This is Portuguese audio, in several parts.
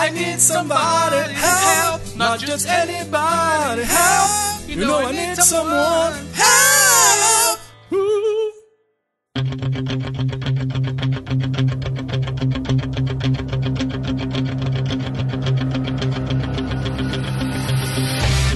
I need somebody help, not just anybody help. You know I need someone help.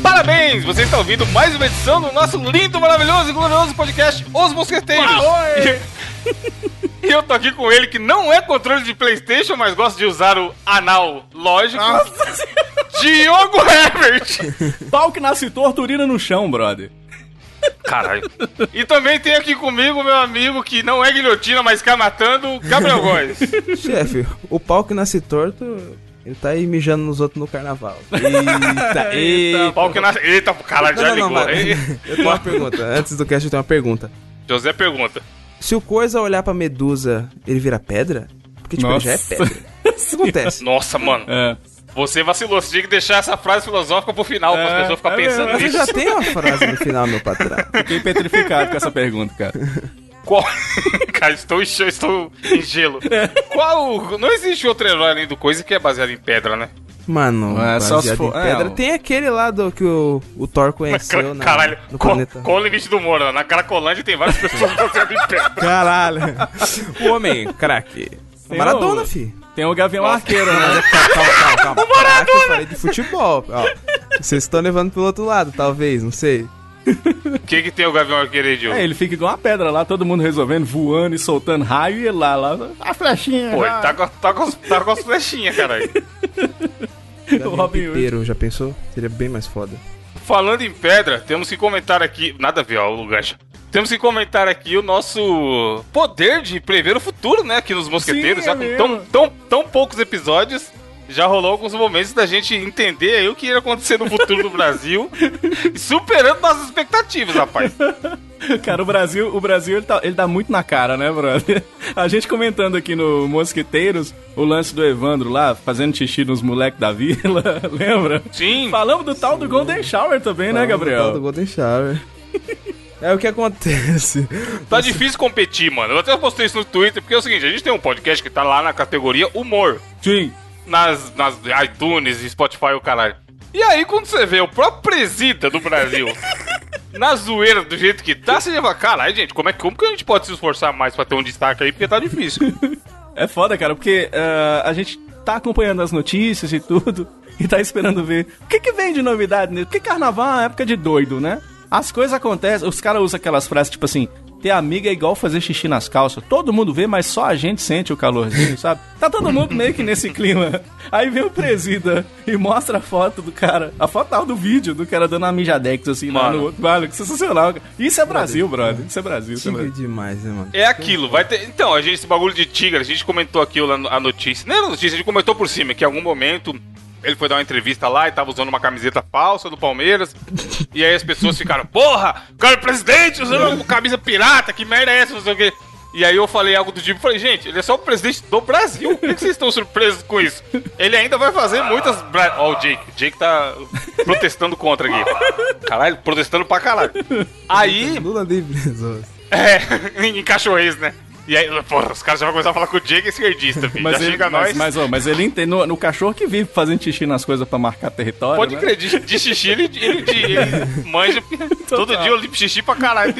Parabéns! Você está ouvindo mais uma edição do nosso lindo, maravilhoso e glorioso podcast Os Mosqueteiros. E eu tô aqui com ele que não é controle de Playstation, mas gosta de usar o anal lógico. Diogo Herbert! Pau que nasce torto, urina no chão, brother. Caralho. E também tem aqui comigo meu amigo que não é guilhotina, mas cai matando, Gabriel Góes. Chefe, o pau que nasce torto, ele tá aí mijando nos outros no carnaval. Eita, eita. Pau que nasce. Eita, caralho, já Não, não, não, ligou. mas- Eu tenho uma pergunta. Antes do cast, eu tenho uma pergunta. José pergunta. Se o Coisa olhar pra Medusa, ele vira pedra? Porque, tipo, ele já é Nossa. pedra. O que acontece? Nossa, mano. É. Você vacilou, você tinha que deixar essa frase filosófica pro final, para as É, pessoas ficarem é pensando nisso. já tenho uma frase no final, meu patrão. Fiquei petrificado com essa pergunta, cara. Qual... Cara, estou estou em gelo. Qual. Não existe outro herói além do Coisa que é baseado em pedra, né? Mano, É, só se for- em é, pedra. ó. Tem aquele lá do que o, o Thor conheceu na, Caralho, no qual, planeta. qual o limite do humor? né? Na Caracolândia tem várias pessoas baseadas em pedra. Caralho. o homem, craque. Maradona, o- fi. Tem o Gavião Arqueiro, né? Calma, calma, calma. O Maradona! eu falei de futebol. Ó, vocês estão levando pro outro lado, talvez, não sei. O que, que tem o Gavião Arqueiro aí, Diogo? É, ele fica igual uma pedra lá, todo mundo resolvendo, voando e soltando raio e ele lá, lá, a flechinha. Pô, ele tá com, tá com, tá com as flechinhas, caralho. Gavião Robin Hood. Já pensou? Seria bem mais foda. Falando em pedra, temos que comentar aqui. Nada a ver, ó, o gancho. Temos que comentar aqui o nosso poder de prever o futuro, né? Aqui nos Mosqueteiros. Sim, já é com mesmo. tão, tão, tão poucos episódios, já rolou alguns momentos da gente entender aí o que ia acontecer no futuro do Brasil. superando nossas expectativas, rapaz. Cara, o Brasil, o Brasil ele, tá, ele dá muito na cara, né, brother? A gente comentando aqui no Mosqueteiros o lance do Evandro lá, fazendo xixi nos moleques da vila, lembra? Sim. Falamos do tal do Golden Shower também, né, Fala do tal Do Gabriel? Golden Shower. É o que acontece. Tá difícil competir, mano. Eu até postei isso no Twitter, porque é o seguinte, a gente tem um podcast que tá lá na categoria humor. Sim. Nas, nas iTunes e Spotify o caralho. E aí, quando você vê o próprio presida do Brasil na zoeira do jeito que tá, você já fala, caralho, gente, como, é, que- como que a gente pode se esforçar mais pra ter um destaque aí? Porque tá difícil. É foda, cara, porque ah, a gente tá acompanhando as notícias e tudo e tá esperando ver o que, que vem de novidade nisso. Porque carnaval é uma época de doido, né? As coisas acontecem, os caras usam aquelas frases tipo assim: ter amiga é igual fazer xixi nas calças. Todo mundo vê, mas só a gente sente o calorzinho, sabe? Tá todo mundo meio que nesse clima. Aí vem o presida e mostra a foto do cara, a foto tal do vídeo do cara dando uma mijadex assim lá Mano. no outro. Mano, que sensacional. cara. Isso é Brasil, brother. Isso é Brasil. Isso é Tigre Brasil. demais, né, mano? É aquilo, vai ter. Então, a gente, esse bagulho de tigre, a gente comentou aqui a notícia. Nem a notícia, a gente comentou por cima que em algum momento ele foi dar uma entrevista lá e tava usando uma camiseta falsa do Palmeiras. e aí as pessoas ficaram, porra, o cara é presidente usando uma camisa pirata, que merda é essa, não sei o quê. E aí eu falei algo do tipo, falei, gente, ele é só o presidente do Brasil. Por que vocês estão surpresos com isso? Ele ainda vai fazer muitas. Bra... Ó, o Jake. O Jake tá protestando contra aqui. Caralho, protestando pra caralho. Aí, Lula livre. É, em cachorreis, né? E aí, porra, os caras já vão começar a falar que o é esquerdista, filho. Mas, já ele, chega mas, nós. mas, ó, mas ele entende. No, no cachorro que vive fazendo xixi nas coisas pra marcar território. Pode né? crer, de, de xixi ele, ele, ele manja. Todo dia eu limpo xixi pra caralho.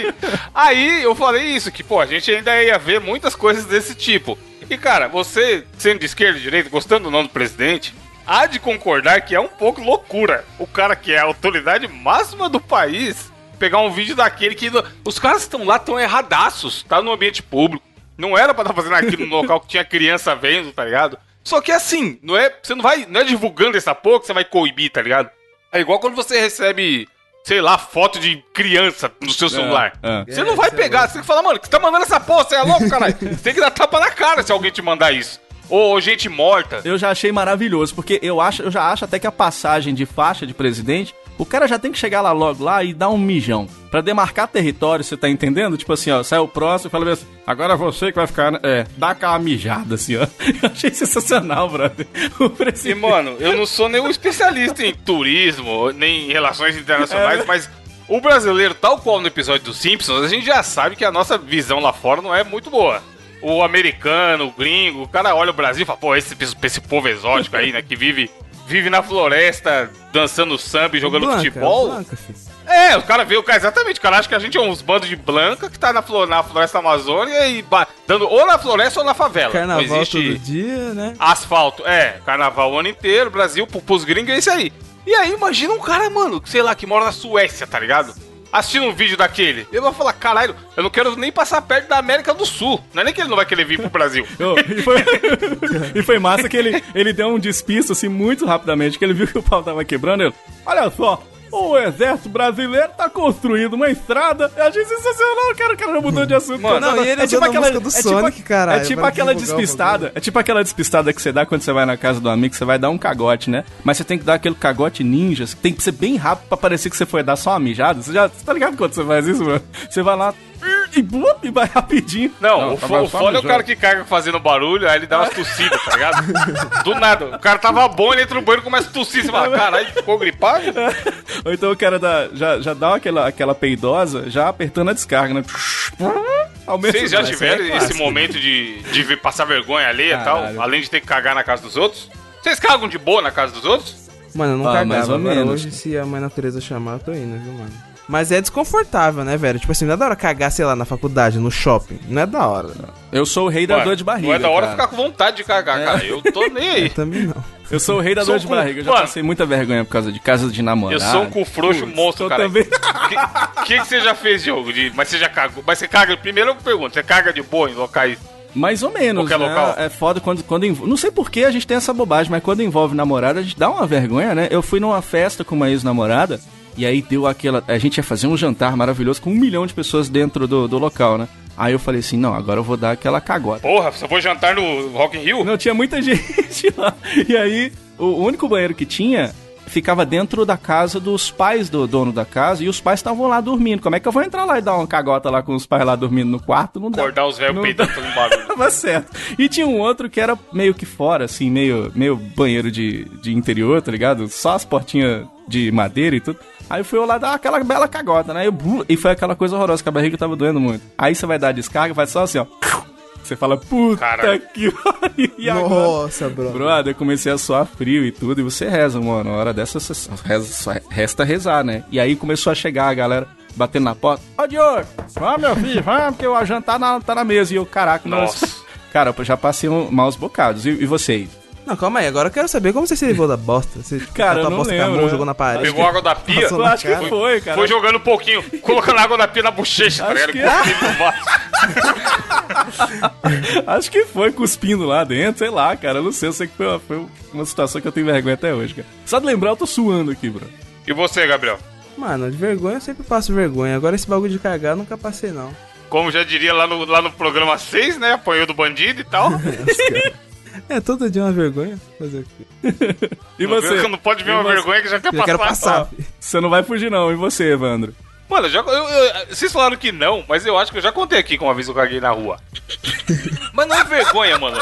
Aí eu falei isso, que, pô, a gente ainda ia ver muitas coisas desse tipo. E, cara, você, sendo de esquerda e direita, gostando do nome do presidente, há de concordar que é um pouco loucura o cara que é a autoridade máxima do país pegar um vídeo daquele que. Os caras estão lá, tão erradaços, tá no ambiente público. Não era pra estar fazendo aquilo no local que tinha criança vendo, tá ligado? Só que assim, não é. Você não vai. Não é divulgando essa porra que você vai coibir, tá ligado? É igual quando você recebe, sei lá, foto de criança no seu celular. é. Você não vai pegar, você tem que falar, mano, que você tá mandando essa porra, você é louco, caralho? Você tem que dar tapa na cara se alguém te mandar isso. Ou gente morta. Eu já achei maravilhoso, porque eu, acho, eu já acho até que a passagem de faixa de presidente, o cara já tem que chegar lá logo lá e dar um mijão. Pra demarcar território, você tá entendendo? Tipo assim, ó, sai o próximo e fala assim, agora você que vai ficar, né? é, dá aquela mijada assim, ó. Eu achei sensacional, brother. E, mano, eu não sou nenhum especialista em turismo, nem em relações internacionais, É. mas o brasileiro, tal qual no episódio dos Simpsons, a gente já sabe que a nossa visão lá fora não é muito boa. o americano, o gringo, o cara olha o Brasil e fala, pô, esse, esse povo exótico aí, né, que vive, vive na floresta dançando samba e jogando Blanca, futebol. Blanca. É, o cara vê o cara, exatamente, o cara acha que a gente é uns bandos de blanca que tá na, flo- na floresta amazônia e dando ou na floresta ou na favela. Carnaval Não existe todo dia, né? asfalto. É, carnaval o ano inteiro, Brasil, pro- pros gringos é isso aí. E aí, imagina um cara, mano, sei lá, que mora na Suécia, tá ligado? Assistindo um vídeo daquele. Ele vai falar, caralho, eu não quero nem passar perto da América do Sul. Não é nem que ele não vai querer vir pro Brasil. Ô, e, foi, e foi massa que ele, ele deu um despisto assim muito rapidamente, que ele viu que o pau tava quebrando. Ele, olha só, o exército brasileiro tá construindo uma estrada. Eu achei sensacional, cara, o cara já mudou de assunto. Mano, não, e ele usando a música do Sonic, caralho, É tipo pra aquela divulgar o despistada, é tipo aquela despistada que você dá quando você vai na casa do amigo, você vai dar um cagote, né? Mas você tem que dar aquele cagote ninja, tem que ser bem rápido pra parecer que você foi dar só uma mijada. Você já você tá ligado quando você faz isso, mano? Você vai lá e, blup, e vai rapidinho. Não, o, tá fo- o só foda é o cara que caga fazendo barulho, aí ele dá umas tossidas, tá ligado? Do nada. O cara tava bom, ele entra no banheiro e começa a tossir. Você fala, caralho, ficou gripado? Ou então o cara dá, já, já dá aquela, aquela peidosa, já apertando a descarga, né? Ao mesmo Vocês já tempo. tiveram é esse momento de, de ver- passar vergonha alheia e tal? Além de ter que cagar na casa dos outros? Vocês cagam de boa na casa dos outros? Mano, eu não Ah, cagava. mais ou agora menos. hoje, se a mãe natureza chamar, eu tô indo, viu, mano? Mas é desconfortável, né, velho? Tipo assim, não é da hora cagar, sei lá, na faculdade, no shopping. Não é da hora. Eu sou o rei da Ué, dor de barriga. Não é da hora cara. ficar com vontade de cagar, cara. Eu tô nem aí. Eu também não. Eu sou o rei da Sou dor de cu- barriga. Eu já Mano. passei muita vergonha por causa de casa de namorado. Eu sou um cu frouxo Putz, monstro, cara. também. O que, que você já fez, Diogo? De, mas você já cagou? Mas você caga. Primeiro eu pergunto, você caga de boa em locais. Mais ou menos, Qualquer né? local? É foda quando, quando envolve... Não sei por que a gente tem essa bobagem, mas quando envolve namorada, a gente dá uma vergonha, né? Eu fui numa festa com uma ex-namorada, e aí deu aquela... A gente ia fazer um jantar maravilhoso com um milhão de pessoas dentro do, do local, né? Aí eu falei assim, não, agora eu vou dar aquela cagota. Porra, você foi jantar no Rock in Rio? Não, tinha muita gente lá. E aí, o único banheiro que tinha ficava dentro da casa dos pais do dono da casa e os pais estavam lá dormindo. Como é que eu vou entrar lá e dar uma cagota lá com os pais lá dormindo no quarto? Não dá. Acordar os velhos peidando fazendo barulho. Tava certo. E tinha um outro que era meio que fora, assim, meio, meio banheiro de, de interior, tá ligado? Só as portinhas de madeira e tudo. Aí eu fui lá dar aquela bela cagota, né? Eu, e foi aquela coisa horrorosa, que a barriga tava doendo muito. Aí você vai dar a descarga, vai só assim, ó. Você fala, puta Caralho. que pariu. E agora? Nossa, bro. Brother, eu comecei a suar frio e tudo, e você reza, mano. Na hora dessa, você reza, só resta rezar, né? E aí começou a chegar a galera batendo na porta. Ô, Diogo, vamos, meu filho, vamos, porque o jantar na, tá na mesa. E eu, caraca, Nossa. nossa. Cara, eu já passei um, maus bocados. E, e você? Não, calma aí, agora eu quero saber como você se livrou da bosta. Você Cara, eu a não bosta com a lembro, mão, né? jogou na parede. Pegou água da pia, Eu acho que foi, cara. foi jogando um pouquinho, colocando água da pia na bochecha, tá Acho ligado? que. Acho que foi cuspindo lá dentro, sei lá, cara. Eu não sei, eu sei que foi uma, foi uma situação que eu tenho vergonha até hoje, cara. Só de lembrar, eu tô suando aqui, bro. E você, Gabriel? Mano, de vergonha eu sempre passo vergonha. Agora esse bagulho de cagar eu nunca passei, não. Como já diria lá no, lá no programa 6, né? Apanhou do bandido e tal. É, todo dia uma vergonha. Fazer o quê? E você? Não pode ver uma você? vergonha que já quer Eu passar. quero passar. Você não vai fugir, não. E você, Evandro? Mano, eu já, eu- eu- vocês falaram que não, mas eu acho que eu já contei aqui que uma vez eu caguei na rua. mas não é vergonha, mano.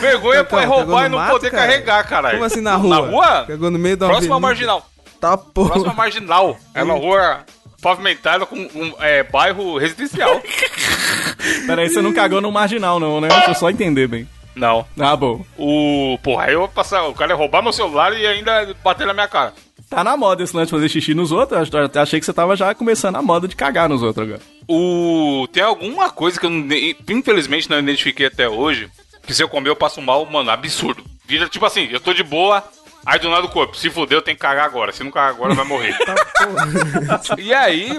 Vergonha Então, é roubar e não mato, poder cara? carregar, caralho. Como assim na rua? Na rua? Pegou no meio da Próxima avenida. marginal. Tá porra. Próxima marginal. É uma rua pavimentada com um é, bairro residencial. Peraí, você não cagou no marginal, não, né? Deixa eu só entender bem. Não. Ah, bom. O. Porra, aí eu vou passar. O cara ia roubar meu celular e ainda bater na minha cara. Tá na moda esse lance de fazer xixi nos outros. Eu até achei que você tava já começando a moda de cagar nos outros agora. O. Tem alguma coisa que eu não- infelizmente não identifiquei até hoje. Que se eu comer eu passo mal, mano, absurdo. Vira tipo assim, eu tô de boa. Aí do nada o corpo, se fuder, eu tenho que cagar agora. Se não cagar agora, vai morrer. e aí,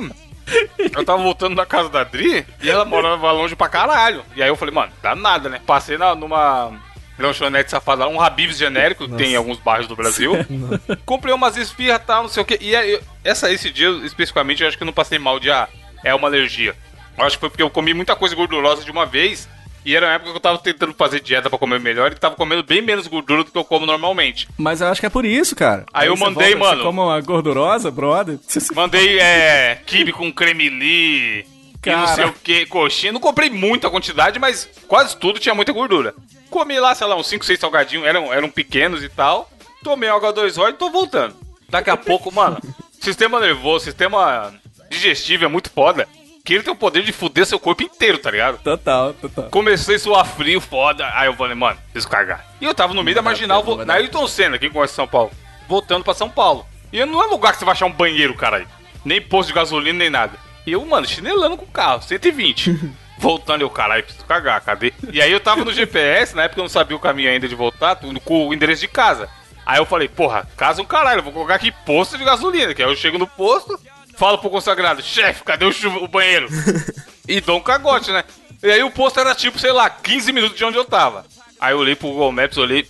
eu tava voltando da casa da Dri e ela morava longe pra caralho. E aí eu falei, mano, dá nada, né? Passei na, numa lanchonete safada, um Habib's genérico que tem em alguns bairros do Brasil. Comprei umas esfirras e tal, não sei o que. E aí, essa, esse dia especificamente, eu acho que eu não passei mal de ah, é uma alergia. Eu acho que foi porque eu comi muita coisa gordurosa de uma vez. E era uma época que eu tava tentando fazer dieta pra comer melhor e tava comendo bem menos gordura do que eu como normalmente. Mas eu acho que é por isso, cara. Aí eu você mandei, volta, mano. Você come uma gordurosa, brother. Mandei é, kibe com cremeli e não Cara. sei o que, coxinha. Não comprei muita quantidade, mas quase tudo tinha muita gordura. Comi lá, sei lá, uns 5, 6 salgadinhos, eram, eram pequenos e tal. Tomei água 2 horas e tô voltando. Daqui a pouco, mano, sistema nervoso, sistema digestivo é muito foda. Que ele tem o poder de fuder seu corpo inteiro, tá ligado? Total, total. Comecei a suar frio, foda. Aí eu falei, mano, preciso cagar. E eu tava no meio da marginal, vou, na Ayrton Senna, quem conhece São Paulo, voltando pra São Paulo. E não é lugar que você vai achar um banheiro, caralho. Nem posto de gasolina, nem nada. E eu, mano, chinelando com o carro, 120. Voltando, eu, caralho, preciso cagar, cadê? E aí eu tava no GPS, na época eu não sabia o caminho ainda de voltar, com o endereço de casa. Aí eu falei, porra, casa um caralho, vou colocar aqui posto de gasolina, que aí eu chego no posto, falo pro consagrado, chefe, cadê o, chuva, o banheiro? e dou um cagote, né? E aí o posto era tipo, sei lá, 15 minutos de onde eu tava. Aí eu olhei pro Google Maps, olhei,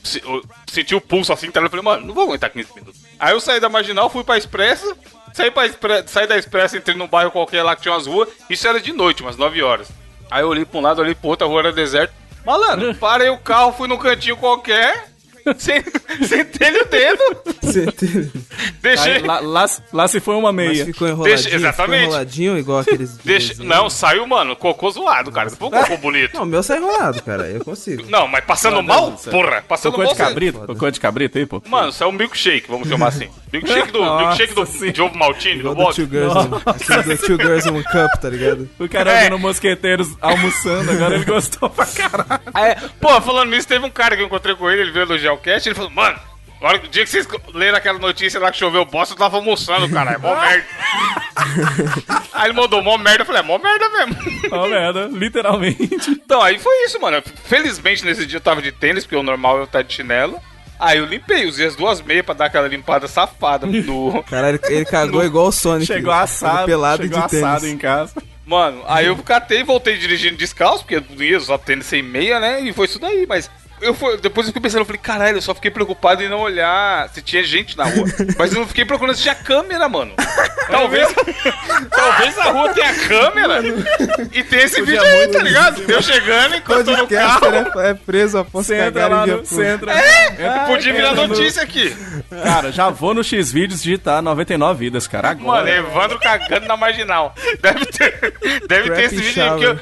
senti o pulso assim, tá? eu falei, mano, não vou aguentar 15 minutos. Aí eu saí da marginal, fui pra Expressa, saí, pra Expre- saí da Expressa, entrei num bairro qualquer lá que tinha umas ruas, isso era de noite, umas 9 horas. Aí eu olhei pra um lado, olhei pro outro, a rua era deserta. Malandro, parei o carro, fui num cantinho qualquer, sen- sentei o dedo, Certeza. deixei... Aí, lá, lá, lá se foi uma Mas meia. ficou enroladinho, Deixa- exatamente. ficou enroladinho igual aqueles... desenhos. não, saiu, mano, cocô zoado, cara. Não foi um cocô bonito. Não, o meu sai enrolado, cara, eu consigo. Não, mas passando mal, céu. porra, passando Cocô mal. de você- cabrito? Cocô de cabrito aí, pô? Mano, saiu um milkshake, vamos chamar assim. Milkshake do, Nossa milkshake do, ovo maltine, Igual do. Two Girls, aquele do Two Girls in One Cup, tá ligado? O cara É. vendo mosqueteiros almoçando, agora ele gostou pra caralho. É, pô, falando nisso, teve um cara que eu encontrei com ele, ele veio elogiar o cast, ele falou, mano, hora, o dia que vocês leram aquela notícia lá que choveu bosta, eu tava almoçando, cara, é mó merda. aí ele mandou mó merda, eu falei, é mó merda mesmo. Ó, merda, literalmente. Então, aí foi isso, mano. Felizmente nesse dia eu tava de tênis, porque o normal é eu estar de chinelo. Aí eu limpei, usei as duas meias pra dar aquela limpada safada do, Caralho, ele, cagou igual o Sonic. Chegou assado, pelado chegou de tênis. assado em casa. Mano, aí eu catei e voltei dirigindo descalço, porque eu ia usar tênis sem meia, né? E foi isso daí, mas. Eu fui, depois eu fiquei pensando, eu falei, caralho, eu só fiquei preocupado em não olhar se tinha gente na rua. Mas eu não fiquei procurando se tinha câmera, mano. Talvez. talvez a rua tenha câmera e tem esse vídeo aí, tá ligado? Eu chegando enquanto eu tô no carro. É, é preso após Você entra lá no... Pública. entra... É, entra- Podia virar no- notícia aqui. Cara, já vou no X-Vídeos digitar 99 vidas, cara. Mano, Agora. Evandro cagando na marginal. Deve ter, deve ter esse vídeo aí, porque eu,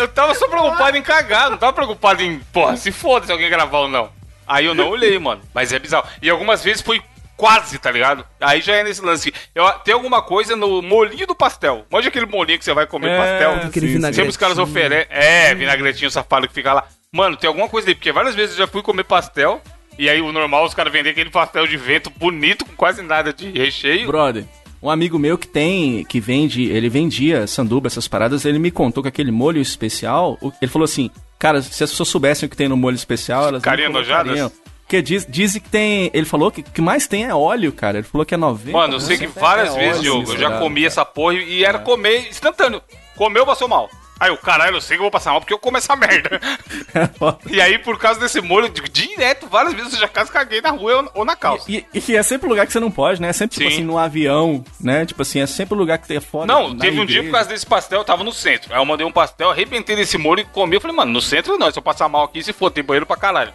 eu tava só preocupado em cagar, não tava preocupado em, porra, se foda se alguém gravar ou não. Aí eu não olhei, mano. Mas é bizarro. E algumas vezes foi quase, tá ligado? Aí já é nesse lance. Eu, tem alguma coisa no molinho do pastel. Manja aquele molinho que você vai comer É, pastel. Aquele sim. Sempre os caras oferecem. É, vinagretinho safado que fica lá. Mano, tem alguma coisa aí, porque várias vezes eu já fui comer pastel. E aí o normal os caras vendem aquele pastel de vento bonito, com quase nada de recheio. Brother, um amigo meu que tem, que vende, ele vendia sanduba, essas paradas, ele me contou que aquele molho especial, ele falou assim, cara, se as pessoas soubessem o que tem no molho especial, elas Ficariam não colocariam. Porque diz, dizem que tem, ele falou que o que mais tem é óleo, cara, ele falou que é 90. Mano, eu sei que várias é vezes, Diogo, eu já comi cara. essa porra e era comer instantâneo. Comeu, passou mal. Aí o caralho, eu sei que eu vou passar mal porque eu como essa merda. E aí, por causa desse molho, digo, direto, várias vezes eu já quase caguei na rua ou- na calça. E, e que é sempre lugar que você não pode, né? É sempre, tipo Sim. assim, no avião, né? Tipo assim, é sempre lugar que tem foda. Não, teve um dia igreja. por causa desse pastel, eu tava no centro. Aí eu mandei um pastel, arrebentei desse molho e comi. Eu falei, mano, no centro não, se eu passar mal aqui, se for, tem banheiro pra caralho.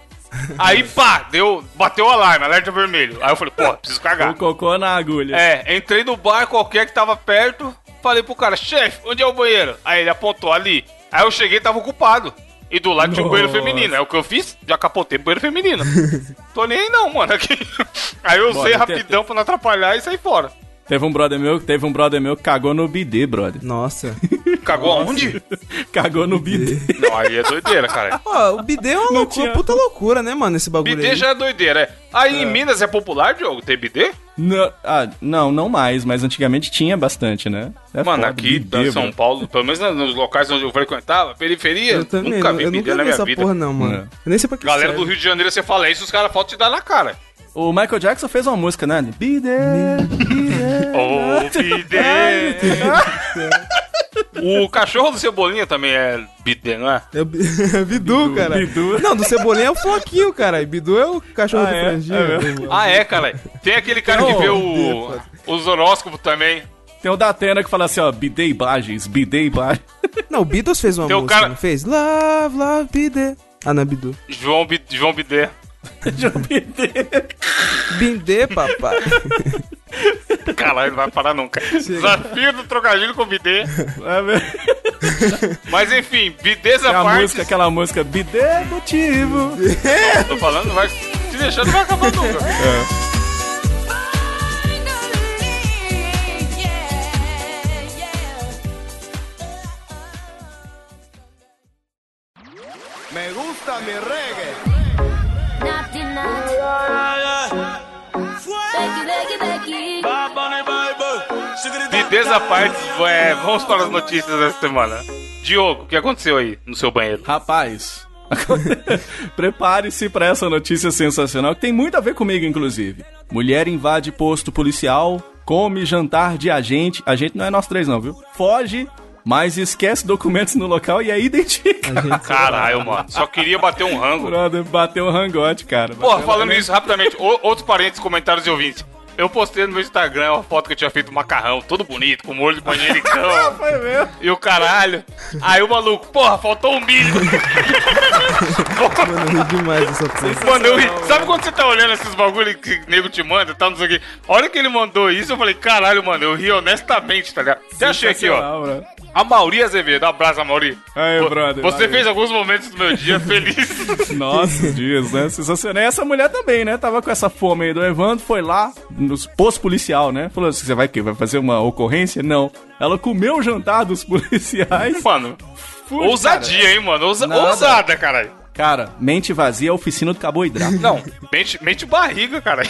Aí, pá, deu, bateu o alarme, alerta vermelho. Aí eu falei, pô, preciso cagar. O cocô na agulha. É, entrei no bar qualquer que tava perto, falei pro cara, chefe, onde é o banheiro? Aí ele apontou ali. Aí eu cheguei e tava ocupado. E do lado tinha um banheiro feminino. É o que eu fiz, já capotei pro banheiro feminino. Tô nem aí não, mano. Aqui. Aí eu usei rapidão pra não atrapalhar e saí fora. Teve um brother meu, teve um brother meu que cagou no bidê, brother. Nossa. Cagou aonde? Cagou no bidê. Não, aí é doideira, cara. Ó, o bidê é uma loucura, tinha- puta loucura, né, mano, esse bagulho Bidê aí. já é doideira, é. Aí em Minas é popular, Diogo, ter bidê? Não, ah, não, não mais, mas antigamente tinha bastante, né? É Mano, foda, aqui bidê, em São mano. Paulo, pelo menos nos locais onde eu frequentava, periferia, Eu também, nunca eu vi nunca bidê na vi minha essa vida. porra não, mano. É. Eu nem sei pra que Galera serve. do Rio de Janeiro, você fala isso, os caras faltam te dar na cara. O Michael Jackson fez uma música, né? Bidê, bidê. Ô, bidê! o cachorro do Cebolinha também é bidê, não é? É o Bi- é Bidu, cara. Bidu. Não, do Cebolinha é o Floquinho, cara. E Bidu é o cachorro Ah, do é? franjinho. É Ah, é, cara. Tem aquele cara que vê o, os horóscopos também. Tem o da Atena que fala assim, ó, bidê imagens, bidê imagens. Não, o Beatles fez uma Tem o música, cara- não fez? Love, love, Bidê. Ah, não é Bidu. João, Bi- João Bidê. João Bindê. Papai. Caralho, não vai parar nunca. Chega. Desafio do trocadilho com bidê. É Mas enfim, bidês a parte. Música, aquela música, bidê motivo. Não, tô falando, vai. Te deixando, não vai acabar nunca. É. Me gusta mi reggae. Bidez à parte, é, vamos para as notícias dessa semana. Diogo, o que aconteceu aí no seu banheiro? Rapaz, prepare-se pra essa notícia sensacional que tem muito a ver comigo, inclusive. Mulher invade posto policial, come jantar de agente. Agente não é nós três, não, viu? Foge, mas esquece documentos no local e é identificado. Caralho, mano. Só queria bater um rango. Brother, bateu um rangote, cara. Porra, falando isso rapidamente, outros parentes, comentários e ouvintes. Eu postei no meu Instagram uma foto que eu tinha feito macarrão, todo bonito, com molho de manjericão Foi mesmo. e o caralho. Aí o maluco, porra, faltou um milho. Mano, eu ri demais dessa porra. Mano, eu ri. Sabe quando você tá olhando esses bagulho que o nego te manda e tal, não sei o quê? A hora que ele mandou isso, eu falei, caralho, mano, eu ri honestamente, tá ligado? Você achei aqui, ó. Bro. A Mauri Azevedo, abraço, Mauri. Aí, brother, Você valeu. fez alguns momentos do meu dia feliz. Nossa, dias, né? Sensacional. E essa mulher também, né? Tava com essa fome aí do Evandro, foi lá nos posto policial, né? Falou assim: você vai o quê? Vai fazer uma ocorrência? Não. Ela comeu o jantar dos policiais. Mano, ousadia, hein, mano? Ousa- Nada. ousada, caralho. Cara, mente vazia é oficina do carboidrato. Não, mente, mente barriga, cara.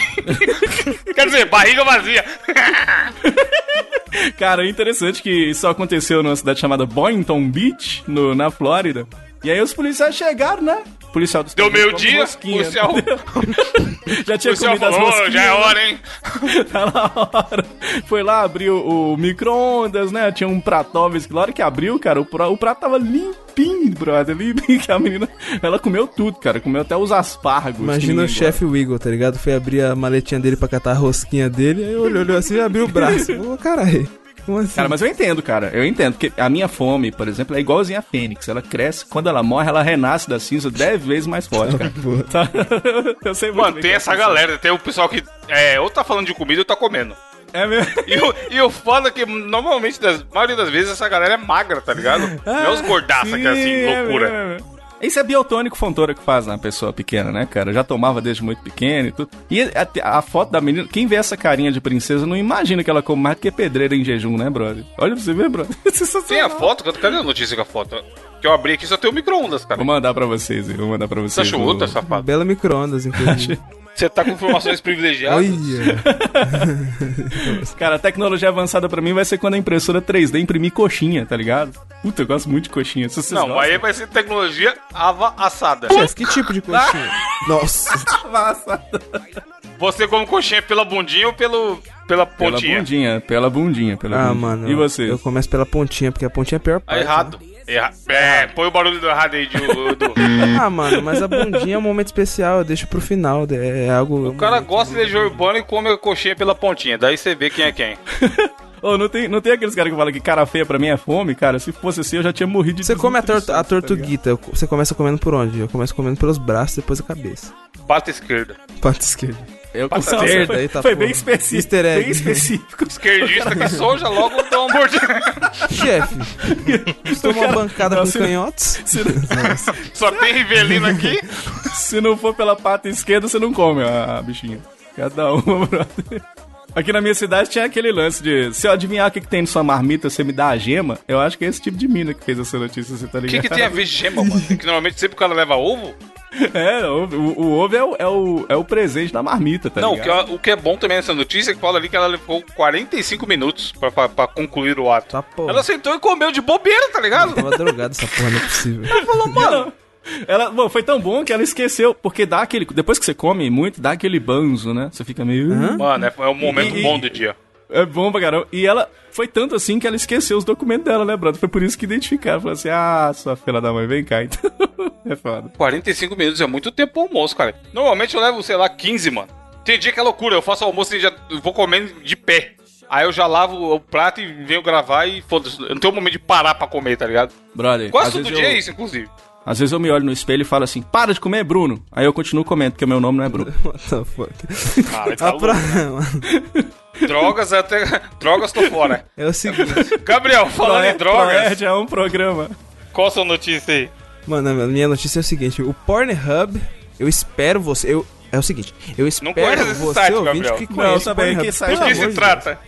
Quer dizer, barriga vazia. Cara, é interessante que isso aconteceu numa cidade chamada Boynton Beach, no, na Flórida. E aí os policiais chegaram, né? Policial dos Deu meio dia, policial, Já tinha policial comido as falou, rosquinhas. já é né? hora, hein? Tá na hora. Foi lá, abriu o micro-ondas, né? Tinha um pratóveis que na hora que abriu, cara, o, pra- o prato tava limpinho, brother. Limpinho, que a menina, ela comeu tudo, cara. Comeu até os aspargos. Imagina o chefe Wiggle, tá ligado? Foi abrir a maletinha dele pra catar a rosquinha dele, aí olhou, olhou assim e abriu o braço. Ô, caralho. Como assim? Cara, mas eu entendo, cara. Eu entendo. Porque a minha fome, por exemplo, é igualzinha a Fênix. Ela cresce, quando ela morre, ela renasce da cinza dez vezes mais forte, cara. Tá? Eu sei Mano, tem que essa é galera, tem o pessoal que é, ou tá falando de comida ou tá comendo. É mesmo? E o, e o foda é que normalmente, das, a maioria das vezes, essa galera é magra, tá ligado? Não é os gordaça que é assim, Sim, loucura. é mesmo. Isso é biotônico fontora que faz na pessoa pequena, né, cara? Eu já tomava desde muito pequeno e tudo. E a, a foto da menina, quem vê essa carinha de princesa não imagina que ela come mais do que pedreira em jejum, né, brother? Olha pra você ver, brother. Tem a foto? Cadê a notícia com a foto? Que eu abri aqui só tem o micro-ondas, cara. Vou mandar pra vocês, aí, vou mandar pra Você vocês. achou no- outra, safado? Bela micro-ondas, inclusive. Você tá com informações privilegiadas? Olha. Cara, a tecnologia avançada pra mim vai ser quando a impressora 3D imprimir coxinha, tá ligado? Puta, eu gosto muito de coxinha. Se vocês Não, gostam, aí vai ser tecnologia ava assada. Chefe, que tipo de coxinha? Nossa. massa. Você come coxinha pela bundinha ou pelo, pela Pela pontinha? bundinha, pela bundinha, pela Ah, bundinha. mano. E você? Eu começo pela pontinha, porque a pontinha é a pior parte. errado. Erra... É, põe o barulho do errado aí, Diogo. do-? Ah, mano, mas a bundinha é um momento especial, eu deixo pro final. É algo. O cara gosta de legião urbana e come a coxinha pela pontinha. Daí você vê quem é quem. Ô, não, tem, não tem aqueles caras que falam que cara feia pra mim é fome, cara? Se fosse assim, eu já tinha morrido de Você come a, tor a tá tortuguita, você começa comendo por onde? Eu começo comendo pelos braços, depois a cabeça. Pata esquerda. Parte esquerda. Eu Pata Nossa, esquerda, foi, eita foi porra. bem específico. Bem específico. Esquerdista que sou, já logo dá uma mordida. Chefe, estou uma bancada Não, com se- canhotos. Se não, Só tem Rivelino aqui. se não for pela pata esquerda, você não come a, a bichinha. Cada uma, brother. Aqui na minha cidade tinha aquele lance de se eu adivinhar o que, que tem na sua marmita, você me dá a gema. Eu acho que é esse tipo de mina que fez essa notícia, você tá O ligado? que, que tem a ver gema, mano? Que normalmente sempre o cara leva ovo. É, o, o, o ovo é o, é, o, é o presente da marmita, tá Não, que, ligado? é- o que é bom também nessa notícia é que fala ali que ela levou 45 minutos pra, pra, pra concluir o ato. Tá porra. Ela sentou e comeu de bobeira, tá ligado? Tava drogado essa porra, não é possível. falou, mano. Ela, bom, foi tão bom que ela esqueceu, porque dá aquele. Depois que você come muito, dá aquele banzo, né? Você fica meio. Mano, é, é um momento E- bom do dia. É bom pra caramba. E ela foi tanto assim que ela esqueceu os documentos dela, né, brother? Foi por isso que identificaram. Falou assim: ah, sua filha da mãe, vem cá então. é foda. 45 minutos é muito tempo pro almoço, cara. Normalmente eu levo, sei lá, 15, mano. Tem dia que é loucura, eu faço almoço e já vou comendo de pé. Aí eu já lavo o prato e venho gravar e foda-se. Eu não tenho um momento de parar pra comer, tá ligado? Brother, Quase todo dia eu- é isso, inclusive. Às vezes eu me olho no espelho e falo assim: para de comer, Bruno. Aí eu continuo comendo, porque o meu nome não é Bruno. What the fuck? Cara, tá A pra... louco. Drogas até. Drogas tô fora. É o seguinte, Gabriel, falando em drogas, Proerd é um programa. qual a sua notícia aí? mano, a minha notícia é o seguinte: o Pornhub, eu espero você. Eu, é o seguinte, eu espero conheço esse você, site, ouvinte, Gabriel. que Não, conhece o também, Pornhub. que site Do que se de trata?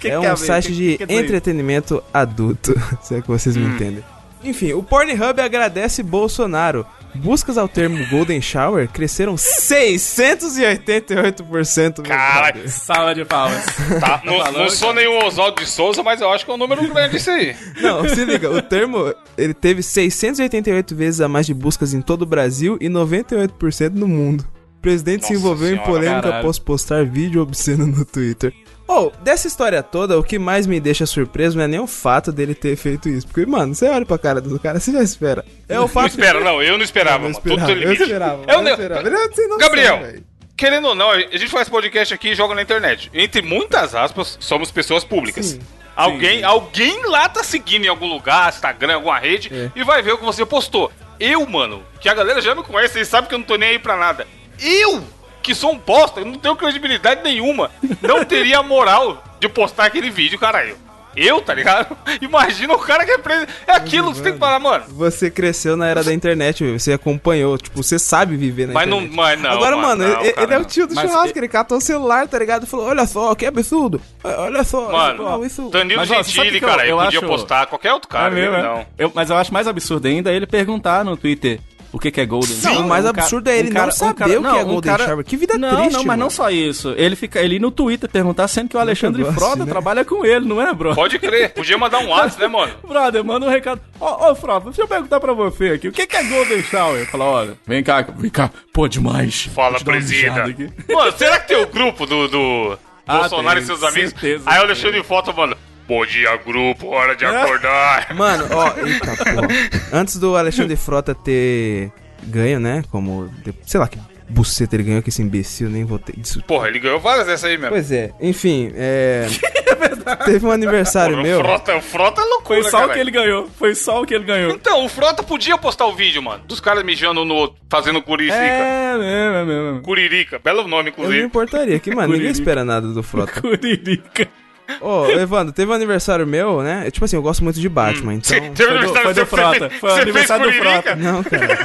Que é que a um site Que- de que que é entretenimento adulto, se é que vocês Hum. me entendem. Enfim, o Pornhub agradece Bolsonaro. buscas ao termo Golden Shower cresceram 688%. meu Caralho. brother. Salva de palmas. Tá, não, falando, não sou nenhum Oswaldo de Souza, mas eu acho que é um número grande isso aí. Não, se liga, o termo ele teve 688 vezes a mais de buscas em todo o Brasil e 98% no mundo. O presidente se Nossa envolveu em senhora, polêmica caralho. após postar vídeo obsceno no Twitter. Oh, dessa história toda, o que mais me deixa surpreso não é nem o fato dele ter feito isso. Porque, mano, você olha pra cara do cara, você já espera. É o Não fato espera, não, eu não esperava, Eu mano. Tudo esperava, eu esperava, Eu eu não- esperava. Gabriel, querendo ou não, a gente faz podcast aqui e joga na internet. Entre muitas aspas, somos pessoas públicas. Sim. Alguém, alguém lá tá seguindo em algum lugar, Instagram, alguma rede, É. e vai ver o que você postou. Eu, mano, que a galera já me conhece, eles sabem que eu não tô nem aí pra nada. Eu, que sou um bosta, eu não tenho credibilidade nenhuma, não teria moral de postar aquele vídeo, caralho. Eu, tá ligado? Imagina o cara que é preso. É aquilo que você tem que falar, mano. Você cresceu na era da internet, velho. Você acompanhou, tipo, você sabe viver na Mas não, internet. mas não. Agora, mano, não, ele, cara, ele é o não. tio do Mas churrasco, e- ele catou o celular, tá ligado? E falou, olha só, que absurdo. Olha só, Mano, isso... Danilo Mas, ó, Gentili, que que eu- cara, eu ele podia acho- postar qualquer outro cara, é mesmo, ele é? não. Eu- mas eu acho mais absurdo ainda ele perguntar no Twitter o que, que é Golden Não, Shower. o mais Um absurdo é ele um não saber o que é Golden Shower. Que vida não, triste, Não, mas mano. não só isso. Ele fica ali no Twitter perguntar, sendo que o Alexandre gosto, Frota né? trabalha com ele, não é, bro? Pode crer, podia mandar um WhatsApp, né, mano? Brother, manda um recado. Ô, ô, Frota, deixa eu perguntar pra você aqui. O que, que é Golden Shower? Fala, olha, vem cá, vem cá. Pô, demais. Fala, presida. Mano, será que tem o grupo do, do Ah, Bolsonaro tem, e seus amigos? certeza Aí o que Alexandre Foto, mano. Bom dia, grupo, hora de acordar. Mano, ó, eita porra. Antes do Alexandre Frota ter ganho, né, como... Sei lá que buceta ele ganhou, que esse imbecil, nem votei. Isso- Porra, ele ganhou várias dessas aí mesmo. Pois é, enfim, é... Teve um aniversário Porra, meu... O Frota, o Frota é loucura, Foi só o que ele ganhou. Foi só o que ele ganhou. Então, o Frota podia postar o vídeo, mano, dos caras mijando no outro, fazendo curirica. É, mesmo, é mesmo. Curirica, belo nome, Eu não inclusive. importaria, que, mano, ninguém espera nada do Frota. Curirica. Ô, Evandro, teve um aniversário meu, né? Tipo assim, eu gosto muito de Batman, então... Hum. Teve Foi do- foi do Frota. fez- Foi o aniversário do Frota. Não, cara.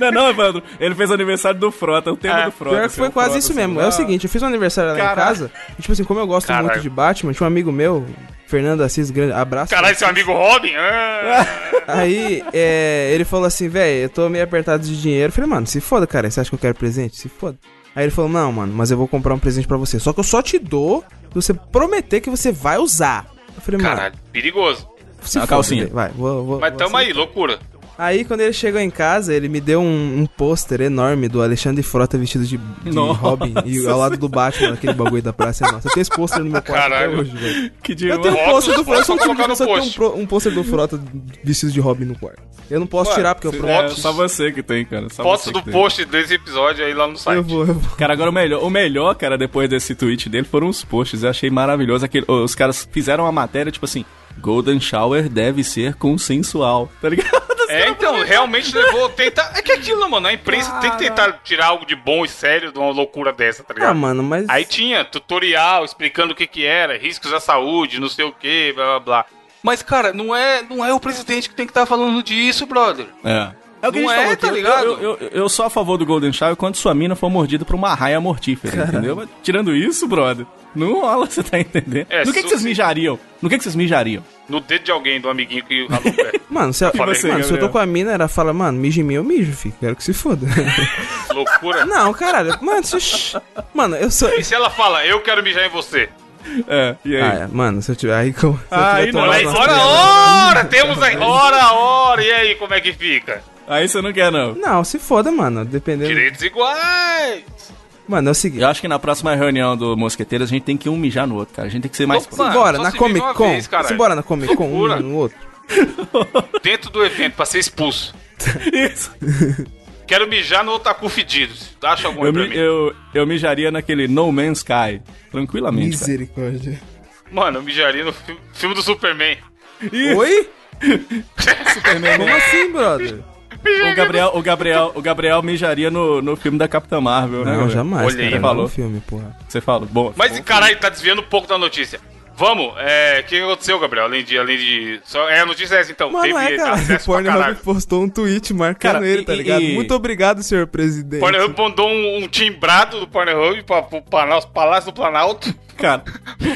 Não, não, Evandro. Ele fez o aniversário do Frota, o tema Ah, do Frota. Pior que foi quase Frota, isso assim, mesmo. É ah, o seguinte, eu fiz um aniversário lá em casa. E, tipo assim, como eu gosto Caralho. muito de Batman, tinha um amigo meu, Fernando Assis, grande abraço. Caralho, seu amigo Robin? Ah. Aí, é, ele falou assim, velho, eu tô meio apertado de dinheiro. Eu falei, mano, se foda, cara. Você acha que eu quero presente? Se foda. Aí ele falou, não, mano, mas eu vou comprar um presente pra você. Só que eu só te dou se você prometer que você vai usar. Eu falei, mano, Caralho, perigoso. se A calcinha. Vai, vou, vou. Mas vou tamo aceitar. aí, loucura. Aí, quando ele chegou em casa, ele me deu um, um pôster enorme do Alexandre Frota vestido de, de. Robin e ao lado do Batman, aquele bagulho da Praça é Nossa. Eu tenho esse pôster no meu quarto até Caralho. hoje, velho. Que Eu demais. tenho um pôster do Frota, eu sou fotos tipo de colocar no pessoa que tem um, um pôster do Frota vestido de Robin no quarto. Eu não posso Ué, tirar porque eu prometo. É, só você que tem, cara. Só Fotos do tem. post desse episódio aí lá no site. Eu vou, eu vou. Cara, agora o melhor, o melhor, cara, depois desse tweet dele foram os posts. Eu achei maravilhoso. Aquele, os caras fizeram uma matéria, tipo assim, Golden Shower deve ser consensual. Tá ligado? É, então, realmente levou. Tentar... É que aquilo, mano, a imprensa tem que tentar tirar algo de bom e sério de uma loucura dessa, tá Ah, ligado? mano, mas. Aí tinha tutorial explicando o que que era, riscos à saúde, não sei o que, blá blá blá. Mas, cara, não é, não é o presidente que tem que estar falando disso, brother. É. É o que Não a gente é, falou tá ligado? Eu, eu, eu, eu sou a favor do Golden Shower quando sua mina for mordida por uma raia mortífera, entendeu? Mas, tirando isso, brother, não rola, você tá entendendo? É, no que, que su- vocês mijariam? No que, que vocês mijariam? No dedo de alguém, do amiguinho que ralou o pé. Mano, se, eu- falei, você, mano, se eu tô com a mina, ela fala, mano, mija em mim, eu mijo, filho. Quero que se foda. Loucura. não, caralho. Mano, se... mano, eu sou. E se ela fala, eu quero mijar em você? É, e aí? Ah, é, mano, se eu tiver. Aí, como. Tiver aí não, umas ora, três- ora! Temos aí, ora, ora! E aí, como é que fica? Aí você não quer, não. Não, se foda, mano. Dependendo. Direitos iguais! Mano, é o seguinte. Eu acho que na próxima reunião do Mosqueteiros a gente tem que um mijar no outro, cara. A gente tem que ser mais Opa. próximo. Simbora, na Comic Con. vez. Simbora na Comic Con, um no outro. Dentro do evento, pra ser expulso. Isso. Quero mijar no Otaku Fedido. Acha algum Eu, mi- eu, eu mijaria naquele No Man's Sky. Tranquilamente, cara. Misericórdia. Mano, eu mijaria no fi- filme do Superman. Oi? Superman, Como assim, brother? O Gabriel, o Gabriel, o Gabriel mijaria no, no filme da Capitã Marvel, né? Não, Gabriel? jamais, Olha cara. falou. no filme, porra. Você fala, bom. Mas, bom. caralho, tá desviando um pouco da notícia. Vamos, é. O que aconteceu, Gabriel? Além de. Além de só, é, a notícia é essa, então. Mano, Teve é, cara. O acesso Pornhub postou um tweet marcando Cara, ele, tá e- ligado? e- Muito obrigado, senhor presidente. Pornhub mandou um, um timbrado do Pornhub pra, pro Palácio do Planalto Cara,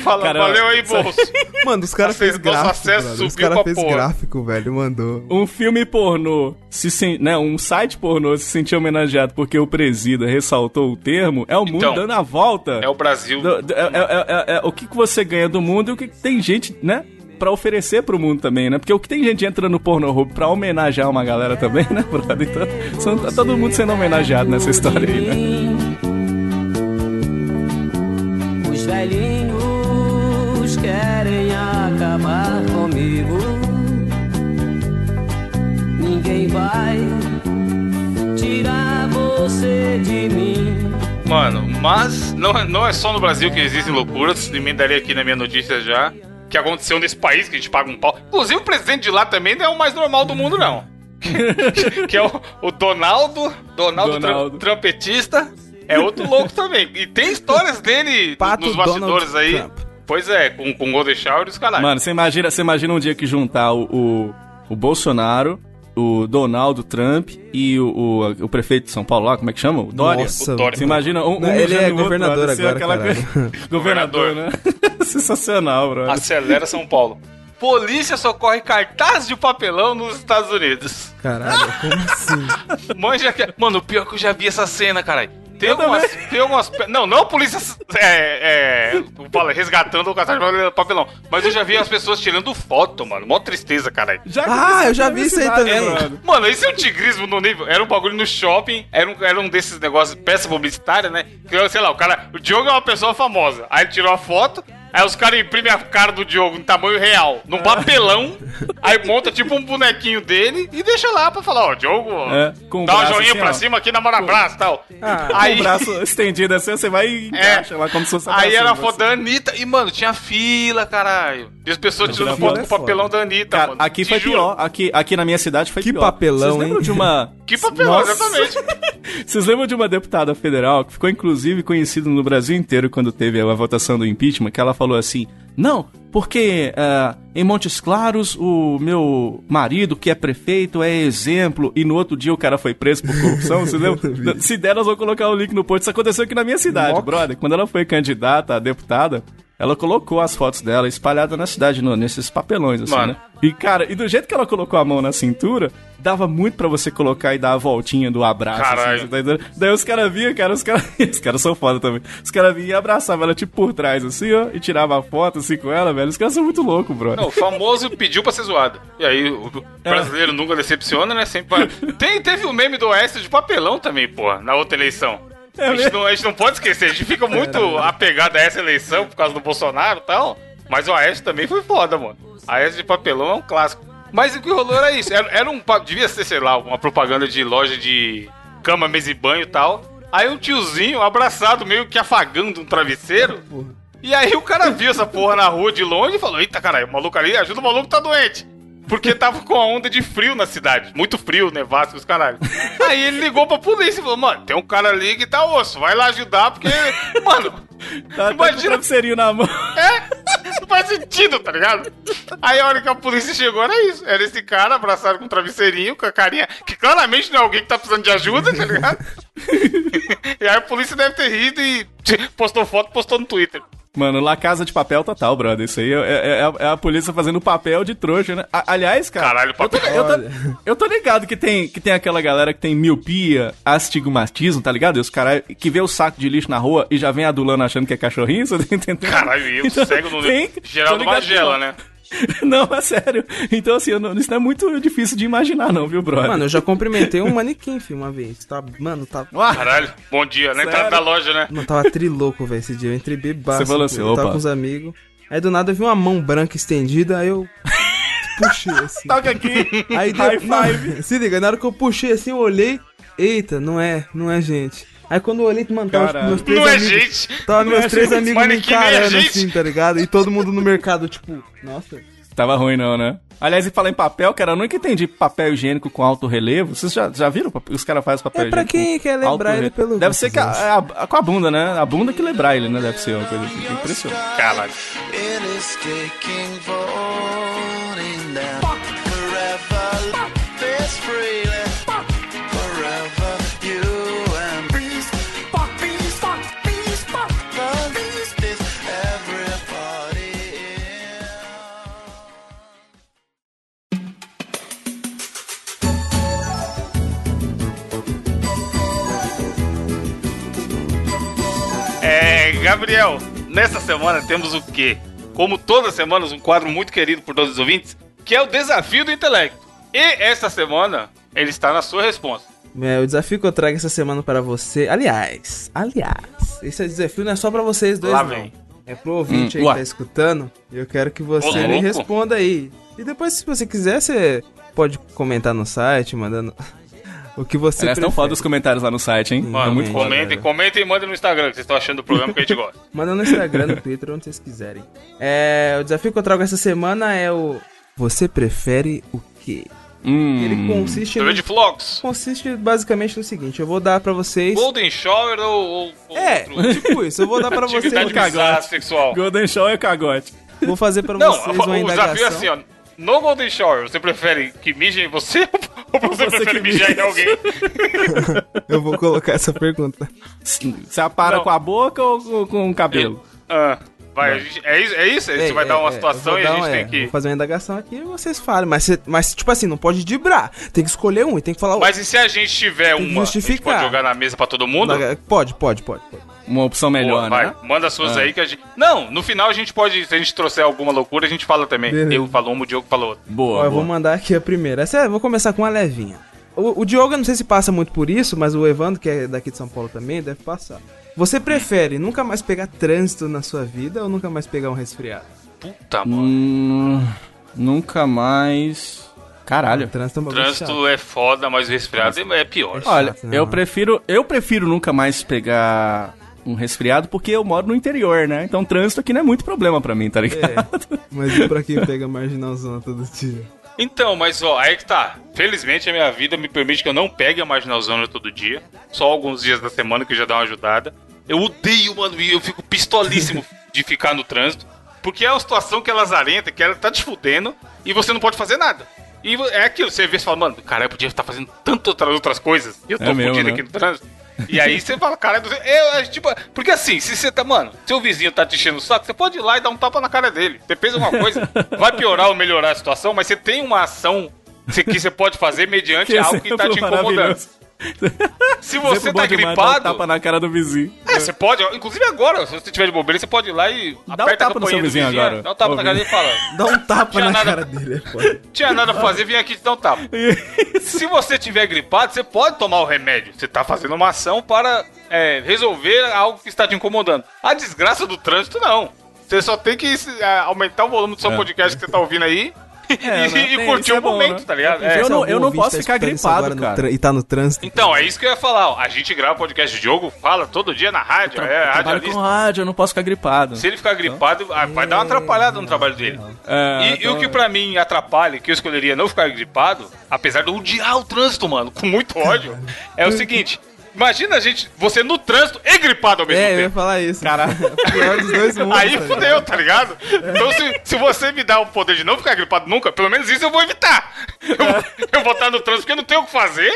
Fala, Cara, valeu aí, bolso. Mano, os caras fez gráfico, acesso. Os caras fez porra. gráfico, velho, mandou. um filme pornô, se sen- né, um site pornô se sentiu homenageado porque o presida ressaltou o termo, é o mundo Então, dando a volta. É o Brasil. Do- do- é- é- é- é- o que, que você ganha do mundo e o que, que tem gente, né? Pra oferecer pro mundo também, né? Porque o que tem gente entrando no porno pra homenagear uma galera também, né, brother? Então, são- tá todo mundo sendo homenageado nessa história aí, né? Velhinhos querem acabar comigo. Ninguém vai tirar você de mim. Mano, mas não, é- não é só no Brasil que existem loucuras. Emendaria aqui na minha notícia já. Que aconteceu nesse país que a gente paga um pau. Inclusive o presidente de lá também não é o mais normal do mundo, não. que é o, o Donaldo. Donaldo, tra- Donaldo. trompetista. É outro louco também. E tem histórias dele Pato nos bastidores Donald aí. Trump. Pois é, com, com Golden Shower e os caralho. Mano, você imagina, você imagina um dia que juntar o, o, o Bolsonaro, o Donaldo Trump e o, o, o prefeito de São Paulo lá, como é que chama? O Dória. Nossa, O Dória. Você imagina um, um Não, ele é o outro, governador ser agora, aquela governador, né? Sensacional, bro. Acelera São Paulo. Polícia socorre cartaz de papelão nos Estados Unidos. Caralho, como assim? Mano, o pior é que eu já vi essa cena, caralho. Tem Eu algumas, tem algumas. Não, não a polícia é, é, fala, resgatando o cartaz de papelão. Mas eu já vi as pessoas tirando foto, mano. Mó tristeza, caralho. Já Ah, eu já tem vi isso aí também. né, brother? Mano, esse é um tigrismo no nível. Era um bagulho no shopping, era um, era um desses negócios, peça publicitária, né? Que, sei lá, o cara. O Diogo é uma pessoa famosa. Aí ele tirou a foto, aí os caras imprimem a cara do Diogo em tamanho real, num papelão, aí monta tipo um bonequinho dele e deixa lá pra falar, ó, Diogo, É, com dá braço joinha assim, pra ó. cima aqui na mão abraço e tal. Ah, aí, Com o braço estendido assim, você vai e encaixa lá como se fosse aí era a você. foto da Anitta e, mano, tinha fila, caralho. E as pessoas tirando fila foto é com o papelão da Anitta, Cara, mano. aqui Te foi juro. pior. Aqui, aqui na minha cidade foi Que pior. papelão, Vocês lembram hein? de uma... Que papelão, Nossa. exatamente. Vocês lembram de uma deputada federal que ficou inclusive conhecida no Brasil inteiro quando teve a votação do impeachment, que ela falou assim: não, porque ah, em Montes Claros o meu marido, que é prefeito, é exemplo, e no outro dia o cara foi preso por corrupção. Lembram? Se der, nós vamos colocar o link no post. Isso aconteceu aqui na minha cidade, Nossa. brother. Quando ela foi candidata a deputada, ela colocou as fotos dela espalhadas na cidade, no- nesses papelões, assim, Mano. né? E, cara, e do jeito que ela colocou a mão na cintura, dava muito pra você colocar e dar a voltinha do abraço. assim, Caralho. entendendo? Daí os caras vinham, cara, os caras. Os caras são foda também. Os caras vinham e abraçavam ela, tipo, por trás, assim, ó, e tirava a foto, assim, com ela, velho. Os caras são muito loucos, brother. Não, o famoso pediu pra ser zoado. E aí, o É. brasileiro nunca decepciona, né? Sempre vai. Tem, teve o meme do Oeste de papelão também, porra, na outra eleição. É a, gente não, a gente não pode esquecer, a gente fica muito apegado a essa eleição por causa do Bolsonaro e tal. Mas o Oeste também foi foda, mano. A Oeste de papelão é um clássico. Mas o que rolou era isso. Era, era um. Devia ser, sei lá, uma propaganda de loja de cama, mesa e banho e tal. Aí um tiozinho abraçado, meio que afagando um travesseiro. E aí o cara viu essa porra na rua de longe e falou: Eita caralho, o maluco ali, ajuda o maluco tá doente. Porque tava com a onda de frio na cidade. Muito frio, nevasco, os caralho. Aí ele ligou pra polícia e falou: Mano, tem um cara ali que tá osso, vai lá ajudar, porque. Mano, Tá, o imagina- travesseirinho na mão. é, não faz sentido, tá ligado? Aí a hora que a polícia chegou era isso. Era esse cara abraçado com um travesseirinho, com a carinha, que claramente não é alguém que tá precisando de ajuda, tá ligado? e aí a polícia deve ter rido e postou foto, postou no Twitter. Mano, lá Casa de Papel total, brother. Isso aí é, é- é a, é a polícia fazendo papel de trouxa, né? A- aliás, cara. Caralho, eu tô, papel. eu, tô, eu tô ligado que tem, que tem aquela galera que tem miopia, astigmatismo, tá ligado? E os caras que vê o saco de lixo na rua e já vem adulando achando que é cachorrinho, você tá entendendo? Caralho, eu Então, cego no tem- ligado Magela, né? Não, é sério. Então, assim, eu não- isso não é muito difícil de imaginar, não, viu, brother? Mano, eu já cumprimentei um manequim, filho, uma vez. Tá, mano, tá. Caralho, bom dia, na entrada da loja, né? Mano, tava trilouco, velho, esse dia. Eu entrei bebaço. Você falou assim, eu tava opa. com os amigos. Aí do nada eu vi uma mão branca estendida, aí eu. Puxei assim. toca aqui. Aí High deu, não, five. se liga, na hora que eu puxei assim, eu olhei. Eita, não é, não é gente. Aí quando eu olhei, mano, tava tipo, Caralho. meus três Não é amigos. gente. Tava Não é meus três gente, amigos me manequim nem é encarando gente. assim, tá ligado? E todo mundo no mercado, tipo, nossa. Tava ruim, não, né? Aliás, e falar em papel, cara, eu nunca entendi papel higiênico com alto relevo. Vocês já, já viram? Os caras fazem papel É pra higiênico quem com quer lembrar ele pelo Deve ser que a, a- a- com a bunda, né? A bunda que lembrar ele, né? Deve ser uma coisa assim. Impressionante. Caralho. Gabriel, nessa semana temos o quê? Como todas as semanas, um quadro muito querido por todos os ouvintes, que é o desafio do intelecto. E essa semana, ele está na sua resposta. É, o desafio que eu trago essa semana para você. Aliás, aliás, esse desafio não é só pra vocês dois, Lá não. vem. É pro ouvinte Hum, aí que tá escutando. E eu quero que você Ô, me responda aí. E depois, se você quiser, você pode comentar no site, mandando o que você Aliás, tão prefere. foda os comentários lá no site, hein? Mano, é muito comentem, comentem e mandem no Instagram que vocês estão achando do programa que a gente gosta. Manda no Instagram, no Twitter, onde vocês quiserem. É, o desafio que eu trago essa semana é o Você prefere o quê? Hum, Ele consiste no, de flocos. consiste basicamente no seguinte, eu vou dar pra vocês Golden Shower ou, ou, ou É, outro tipo isso, eu vou dar pra vocês atividade bizarra sexual? Golden Show é cagote. Vou fazer pra Não, vocês uma o indagação. desafio é assim, ó. No Golden Shower, você prefere que mijem em você ou você, você prefere mijar em alguém? Eu vou colocar essa pergunta. Você apara Não. com a boca ou com, com o cabelo? Ah, vai, gente- é isso? É isso? Você É, vai é, dar uma é, situação eu e a gente um- tem é, que... Vou fazer uma indagação aqui e vocês falem. Mas, você- mas, tipo assim, não pode dibrar. Tem que escolher um e tem que falar. Mas e se a gente tiver Tem que uma, justificar. pode jogar na mesa pra todo mundo? Pode, pode, pode. pode. Uma opção melhor, Boa, vai, né? manda as suas Ah. aí que a gente... Não, no final a gente pode, se a gente trouxer alguma loucura, a gente fala também. Beleza. Eu falo uma, o Diogo falou outra. Boa, Ó, eu vou mandar aqui a primeira. Essa é, vou começar com uma levinha. O, o Diogo, eu não sei se passa muito por isso, mas o Evandro, que é daqui de São Paulo também, deve passar. Você prefere nunca mais pegar trânsito na sua vida ou nunca mais pegar um resfriado? Puta, mano. Hum, nunca mais... Caralho. Trânsito é. Trânsito é foda, mas o resfriado é é pior. Olha, chato, né, eu prefiro, eu prefiro nunca mais pegar um resfriado porque eu moro no interior, né? Então trânsito aqui não é muito problema pra mim, tá ligado? É, mas e pra quem pega marginalzona todo dia? Então, mas ó, aí que tá. Felizmente a minha vida me permite que eu não pegue a marginalzona todo dia. Só alguns dias da semana que já dá uma ajudada. Eu odeio, mano, e eu fico pistolíssimo de ficar no trânsito. Porque é uma situação que é lazarenta, que ela tá te fudendo e você não pode fazer nada. E é aquilo, você vê e fala, mano, cara, eu podia estar fazendo tantas outras, coisas e eu tô É fudido né? aqui no trânsito. E aí você fala, cara, eu, eu, tipo, porque assim, se você tá, mano, seu vizinho tá te enchendo o saco, você pode ir lá e dar um tapa na cara dele. Você fez uma coisa, vai piorar ou melhorar a situação, mas você tem uma ação que você pode fazer mediante algo que tá te incomodando. Se você tá demais, dá um gripado, tapa na cara do vizinho. é, você pode, inclusive agora, se você tiver de bobeira, você pode ir lá e Dá um tapa no seu vizinho agora. Dá um tapa na cara dele e fala, Dá um tapa na nada- cara dele, é foda. tinha nada a fazer, vim aqui te dar um tapa. Se você tiver gripado, você pode tomar o remédio. Você tá fazendo uma ação para é, resolver algo que está te incomodando. A desgraça do trânsito, não. Você só tem que é, aumentar o volume do seu É. podcast que você tá ouvindo aí É, né? e Tem- curtir é o bom, momento, né? tá ligado? Eu É. não- Se algum eu não posso tá ficar gripado, cara. E tá no trânsito. Então, é isso que eu ia falar. Ó. A gente grava podcast de jogo, fala todo dia na rádio, é Trabalho com rádio, eu não posso ficar gripado. Se ele ficar gripado, ah, vai dar uma atrapalhada no trabalho dele. É, E, e então- o que pra mim atrapalha, que eu escolheria não ficar gripado, apesar de eu odiar o trânsito, mano, com muito ódio, é o seguinte. Imagina a gente, você no trânsito e gripado ao mesmo É, eu ia tempo. falar isso. Caralho. Pior dos dois mundos. Aí tá fudeu, tá ligado? Então se, se você me dá o poder de não ficar gripado nunca, pelo menos isso eu vou evitar. Eu, eu vou estar no trânsito porque eu não tenho o que fazer,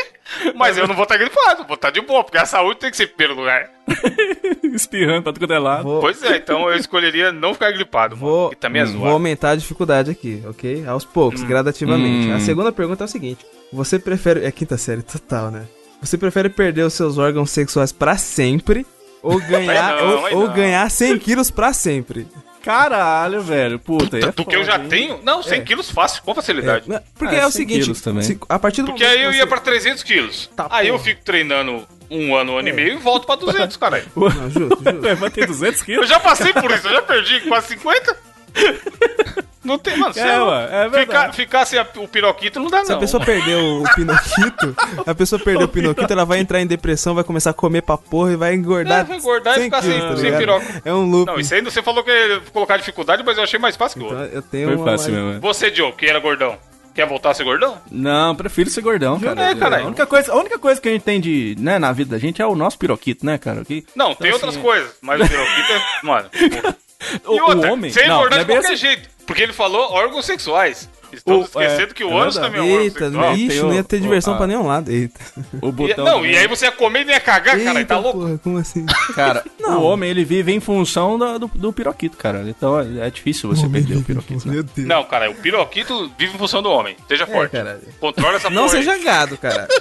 mas eu não vou estar gripado, vou estar de boa, porque a saúde tem que ser em primeiro lugar. Espirrando pra tudo é lado. Vou, Pois é, então eu escolheria não ficar gripado, vou, também é vou aumentar a dificuldade aqui, ok? Aos poucos, gradativamente. Hum. A segunda pergunta é o seguinte: Você prefere. É quinta série total, né? Você prefere perder os seus órgãos sexuais pra sempre ou ganhar, não, ou, ou ganhar 100 quilos pra sempre? Caralho, velho. Puta, aí é Do que eu foda, já hein? tenho? Não, 100 quilos fácil, com facilidade. É, porque Ah, é o 100 seguinte: se- a partir do Porque aí eu que ia você- pra 300 quilos. Tá, aí eu porra. fico treinando um ano, um ano e meio e volto pra 200, caralho. Não, justo, justo. Vai ter 200 Eu quilos? já passei por isso, eu já perdi quase 50. Não tem, mano. É, ué, é ficar, verdade. ficar sem a- o piroquito não dá, Se a não. pessoa perdeu o pinoquito, a pessoa perdeu o pinoquito, ela vai entrar em depressão, vai começar a comer pra porra e vai engordar. É, vai engordar e 100 ficar sem- quilos, tá sem piroca. É um loop. Não, isso aí você falou que ia colocar dificuldade, mas eu achei mais fácil que o Então, outro. eu tenho Foi uma fácil mais- mesmo. é. Você, Diogo, que era gordão, quer voltar a ser gordão? Não, prefiro ser gordão, cara. É, caralho. A única, coisa, a única coisa que a gente tem de, né, na vida da gente é o nosso piroquito, né, cara? Que, Não, tem assim, outras coisas, mas o piroquito é. Mano. o, E outra, o homem... sem não, engordar não é de qualquer assim. jeito. Porque ele falou órgãos sexuais. Estamos O- é, esquecendo que o é ânus verdade. também é um órgão Eita, sexual. ixi, não o- ia ter diversão o- pra a- nenhum lado. Eita. O E- botão não, do- e aí você ia comer e nem ia cagar, cara, aí tá Eita, louco. porra, como assim? Cara, Não. o homem, ele vive em função da- do, do piroquito, cara. Então é, é difícil você perder o piroquito, né? Meu Deus. Não, cara, o piroquito vive em função do homem. Seja forte. caralho. Controla essa Não porra aí. seja gado, cara.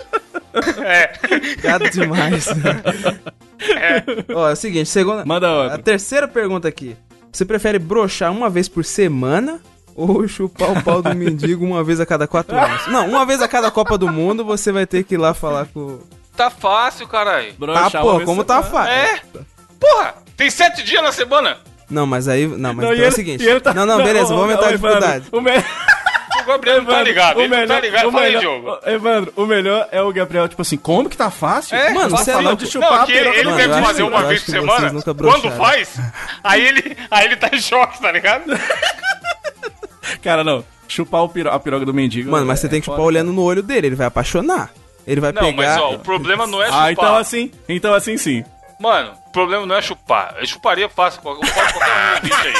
É. Gado demais. Ó, é o seguinte, segunda. Manda A outra. terceira pergunta aqui. Você prefere broxar uma vez por semana ou chupar o pau do mendigo uma vez a cada quatro anos? Não, uma vez a cada Copa do Mundo você vai ter que ir lá falar com. Tá fácil, caralho. Tá, Broxar pô, uma vez como tá fácil. É. Porra, tem sete dias na semana. Não, mas aí. Não, mas Não, então e é o ele- seguinte. ele tá- Não, não, beleza, ô, vou aumentar a Evandro, dificuldade. O, me... O Gabriel não tá ligado. o Ele não melhor, tá ligado. o Fala aí, Diogo. Evandro, o melhor é o Gabriel, tipo assim, como que tá fácil? É, Mano, você é falando louco. de chupar Não, que ele Mano, deve fazer uma vez por semana. Quando faz, aí ele, aí ele tá em choque, tá ligado? Cara, não. Chupar o piro- a piroga do mendigo. Mano, mas você é tem que chupar foda. olhando no olho dele, ele vai apaixonar. Ele vai Não, pegar. mas ó, o problema não é chupar. Ah, então assim, então assim sim. Mano, o problema não é chupar. Eu chuparia fácil com qualquer um bicho aí.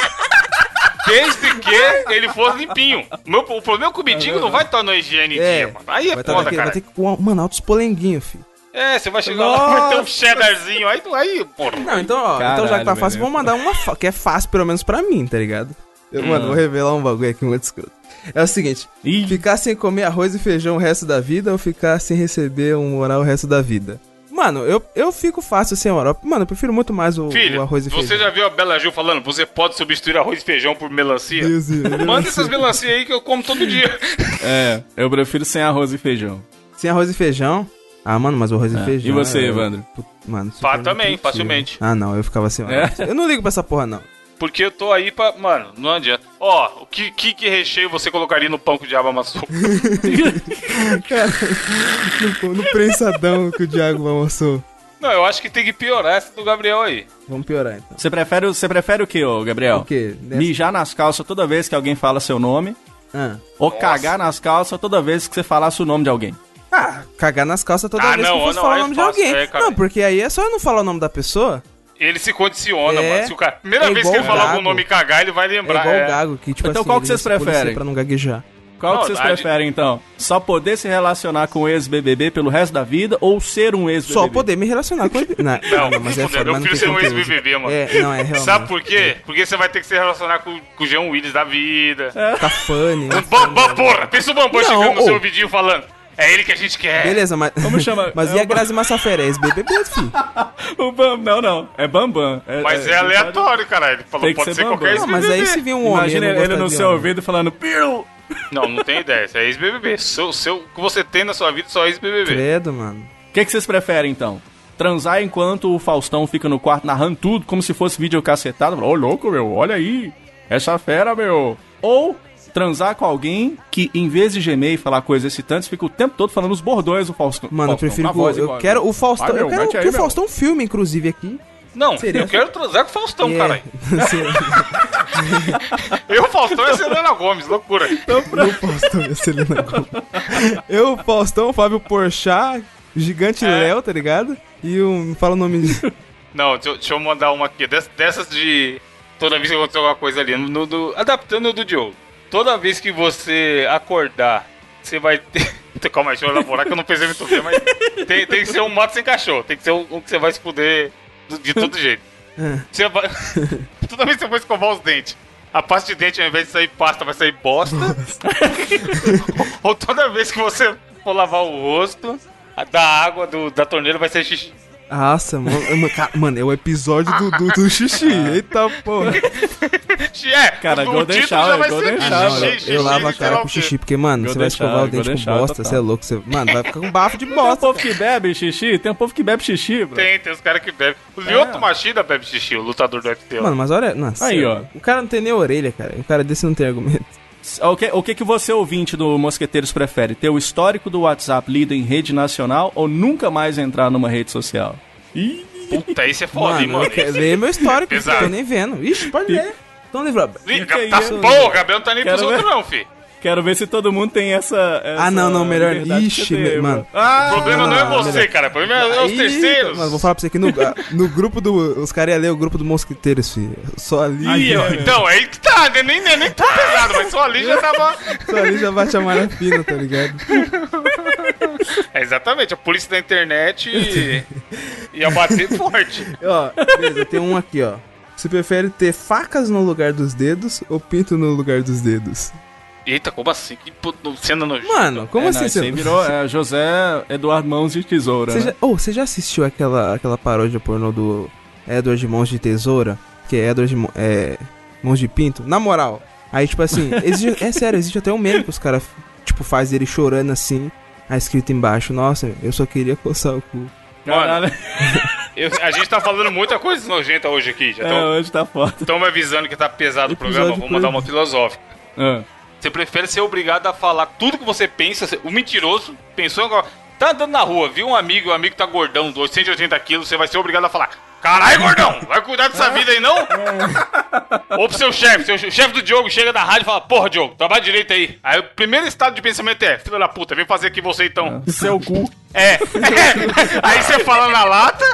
Desde que ele fosse limpinho. Meu, o problema é que o mendigo não vai estar no higiene É, dia, mano. Aí é vai, tá foda, cara. vai ter que pôr, mano, altos polenguinhos, filho. É, você vai chegar lá, vai ter um cheddarzinho. Aí, aí porra. Não, então, ó, Caralho, então já que tá fácil, vamos mandar uma que é fácil, pelo menos pra mim, tá ligado? Eu, Hum. Mano, vou revelar um bagulho aqui muito escroto. É o seguinte, Ih. ficar sem comer arroz e feijão o resto da vida ou ficar sem receber um moral o resto da vida? Mano, eu, eu fico fácil sem moral. Mano, eu prefiro muito mais o, Filho, o arroz e você feijão. já viu a Bela Gil falando? Você pode substituir arroz e feijão por melancia? Deus, Deus. Manda essas melancias aí que eu como todo dia. É, eu prefiro sem arroz e feijão. Sem arroz e feijão? Ah, mano, mas o arroz e feijão... E você, é- Evandro? Mano, super Pá, também, nutritivo. facilmente. Ah, não, eu ficava sem moral. É? Eu não ligo pra essa porra, não. Porque eu tô aí pra. Mano, não adianta. Ó, o que, que, que recheio você colocaria no pão que o diabo amassou? No, no prensadão que o Diago almoçou. não, eu acho que tem que piorar essa do Gabriel aí. Vamos piorar, então. Você prefere, você prefere o que, ô Gabriel? O quê? Nessa- Mijar nas calças toda vez que alguém fala seu nome Ah. ou cagar nas calças toda vez que você falasse o nome de alguém? Ah, cagar nas calças toda Ah, vez não, que eu fosse não, falar o nome de alguém. é, cara. não, porque aí é só eu não falar o nome da pessoa. Ele se condiciona, É, mano. Se o cara. Primeira é vez que igual ele falar o algum nome cagar, ele vai É lembrar. igual é. o Gago, que tipo Então assim... qual que vocês preferem? Pra não gaguejar. Qual Não, que vocês preferem, então? Só poder se relacionar com o ex-BBB pelo resto da vida ou ser um ex-BBB? Só poder me relacionar com ele. Não, Não, mas é foda, eu não prefiro ser um ex-BBB, mano. É, não, é realmente. Sabe por quê? Porque você vai ter que se relacionar com, com o Jean Willis da vida. Tá funny. O Bambam, porra! Pensa o Bambam Não, chegando no seu vidinho falando. É ele que a gente quer. Beleza, mas... Como chama? Mas É e a Grazi Massafera? É ex-BBB, filho? O Bam... Não, não. É Bambam. Mas é, aleatório, caralho. Ele falou, pode ser ser qualquer. Não, mas aí se vir um homem... Imagina ele gostar no seu homem. ouvido falando Piru! Não, não tem ideia. Isso é ex-BBB. Seu, seu, o que você tem na sua vida é só ex-BBB. Credo, mano. O que, que vocês preferem, então? Transar enquanto o Faustão fica no quarto narrando tudo como se fosse videocacetado? Ô, louco, meu, olha aí. Essa fera, meu. Ou transar com alguém que, em vez de gemer e falar coisas excitantes, fica o tempo todo falando os bordões do Faustão. Mano, eu Faustão, prefiro com a que voz o- eu igual. quero o Faustão, Vai, meu, eu quero que o. Faustão filme, inclusive, aqui. Não, Seria- eu quero transar com o Faustão, É, caralho. Eu, Faustão e a Selena Gomes, loucura. Eu, Faustão e a Selena Gomez. Eu, Faustão, Fábio Porchat, Gigante É. Léo, tá ligado? E um... Fala o nome... Não, deixa, eu- deixa eu mandar uma aqui. Des- dessas de. Toda vez que acontecer alguma coisa ali. No, do- adaptando o do Diogo. Toda vez que você acordar, você vai ter. Calma aí, deixa eu elaborar que eu não pensei muito bem, mas. Tem, tem que ser um mato sem cachorro. Tem que ser um, um que você vai se fuder de todo jeito. Você vai. Toda vez que você for escovar os dentes. A pasta de dente, ao invés de sair pasta, vai sair bosta. Ou toda vez que você for lavar o rosto, a da água do, da torneira vai ser xixi. Nossa, mano, mano, é o episódio do, do, do xixi. Eita porra. É, Cara, o Golden título Shower, já vai Golden ser Shower. Xixi, eu, xixi, eu lavo a cara com o xixi, porque, mano, você Golden vai escovar shower, o dente golden com shower bosta, você é louco. Você, mano, vai ficar com bafo de Tem um bosta. povo que bebe xixi, tem um povo que bebe xixi, bro. Tem, tem os caras que bebem. O Lyoto Machida bebe xixi, o lutador do UFC. Mano, mas olha. Nossa, Aí, ó. O cara não tem nem orelha, cara. O cara desse não tem argumento. O que, o que que você, ouvinte do Mosqueteiros, prefere? Ter o histórico do WhatsApp lido em rede nacional ou nunca mais entrar numa rede social? Ih, Puta, isso é foda, hein, mano, mano. eu quero ler meu histórico, Pesado. tô nem vendo. Ixi, pode ler. Então, livro. Tá, o Gabriel não tá nem pros Quero outros, ver. não, fi. Quero ver se todo mundo tem essa. essa Ah, não, não, melhor- Ixi, mano. Ah, O problema não, é você, melhor. cara. O problema é os terceiros. Mano, vou falar pra você que no, ah, no grupo do. Os caras iam ler o grupo do Mosquiteiros, filho. Só ali. Ih, ó, então, aí que tá, né? nem, nem, nem tão pesado, mas só ali já tava. Só ali já bate a malha fina, tá ligado? É, exatamente, a polícia da internet ia bater forte. Ó, beleza, tem um aqui, ó. Você prefere ter facas no lugar dos dedos ou pinto no lugar dos dedos? Eita, como assim? Que pu- cena nojenta. Mano, como É, assim não, você... virou é, José Eduardo Mãos de Tesoura. Você né? já, oh, você já assistiu aquela, aquela paródia pornô do Edward de Mãos de Tesoura? Que é Edward de é, Mãos de Pinto? Na moral. Aí, tipo assim, existe- é sério, existe até um meme que os caras, tipo, faz ele chorando assim, aí escrito embaixo, nossa, eu só queria coçar o cu. Caralho. Eu- a gente tá falando muita coisa nojenta hoje aqui. Já É, hoje tá foda. estão me avisando que tá pesado o programa. Vou mandar uma filosófica. Ah. Você prefere ser obrigado a falar tudo que você pensa. O mentiroso pensou agora. Tá andando na rua, viu um amigo, o amigo tá gordão, 280 quilos, você vai ser obrigado a falar: Caralho, gordão, vai cuidar dessa vida aí não? Ou pro seu chefe, seu o chefe do Diogo chega da rádio e fala: Porra, Diogo, trabalha direito aí. Aí o primeiro estado de pensamento é: Filho da puta, vem fazer aqui você então. Seu cu. É. Aí você fala na lata,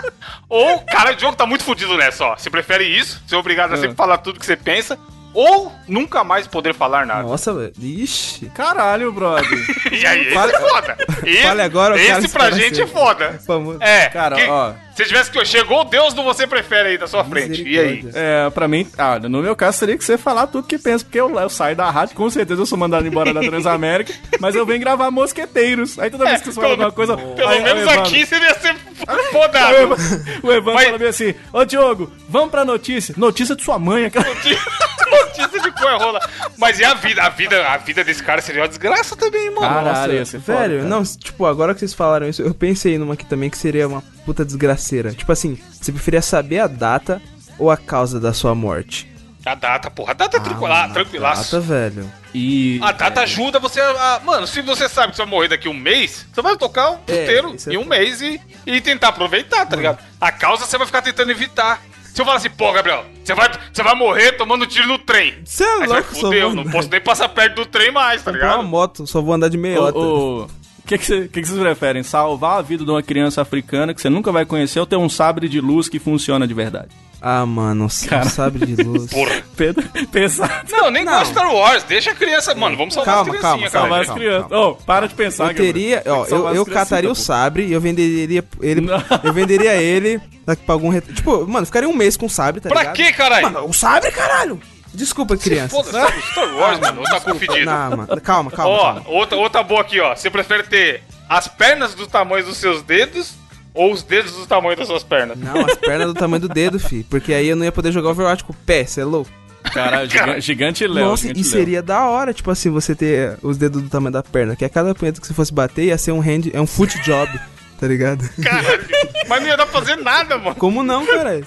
ou, cara, o jogo tá muito fudido nessa, ó. Você prefere isso, ser obrigado a sempre falar tudo que você pensa, ou nunca mais poder falar nada. Nossa, velho. Ixi. Caralho, brother. E aí, esse Fale- é foda. Esse, Fale agora, esse pra gente é foda. famoso. É, Cara, que- ó. Se tivesse que chegou o Deus do você prefere aí da sua frente. E aí? É, pra mim, ah, no meu caso seria que você falar tudo que pensa, porque eu, eu saio da rádio, com certeza eu sou mandado embora da Transamérica, mas eu venho gravar Mosqueteiros. Aí toda vez que você fala alguma coisa. Pelo aí- aí menos Evandro- aqui seria ser O fodado. Evandro, o Evandro Mas- fala bem assim: Ô Diogo, vamos pra notícia. Notícia de sua mãe, aquela. Notícia de cor rola. Mas e a vida? A vida, a vida desse cara seria uma desgraça também, mano. Caralho, ia ser foda, Velho, cara. não, tipo, agora que vocês falaram isso, eu pensei numa aqui também que seria uma puta desgraceira. Tipo assim, você preferia saber a data ou a causa da sua morte? A data, porra. A data é tranquila, mano, tranquilaço. Data, velho. E. A data ajuda você a, a- Mano, se você sabe que você vai morrer daqui um mês, você vai tocar o É, inteiro é em um mês e, e tentar aproveitar, tá ligado? A causa você vai ficar tentando evitar. Se eu falar assim, pô, Gabriel, você vai, você vai morrer tomando tiro no trem. Você é Aí você vai louco, só fuder, eu vou não posso nem passar perto do trem mais, tá comprar uma ligado? moto, só vou andar de meiota. O, o que, que, cê- que que vocês preferem? Salvar a vida de uma criança africana que você nunca vai conhecer ou ter um sabre de luz que funciona de verdade? Ah, mano, Cara. um sabre de luz. Porra. Pedro, pesado. Não, nem Não. com Star Wars, deixa a criança. Mano, vamos salvar Calma, as criancinhas, calma, cara. Salvar as calma, crianças. calma. Ô, para de pensar, Eu teria, ó, eu, eu cataria o sabre e eu venderia ele. Não. Eu venderia ele daqui pra algum. Tipo, mano, ficaria um mês com o sabre, tá Pra ligado? quê, caralho? Mano, o sabre, caralho! Desculpa, criança. Foda-se, Star Wars, mano, ou tá confundido. Não, mano, calma, calma. Ó, calma. outra, outra boa aqui, ó. Você prefere ter as pernas do tamanho dos seus dedos ou os dedos do tamanho das suas pernas? Não, as pernas do tamanho do dedo, fi. Porque aí eu não ia poder jogar Overwatch com o pé, cê é louco? Caralho, giga- gigante Léo. Nossa, gigante e seria da hora, tipo assim, você ter os dedos do tamanho da perna. Que a cada punheta que você fosse bater ia ser um hand, é um foot job, tá ligado? Caralho. Mas não ia dar pra fazer nada, mano. Como não, caralho?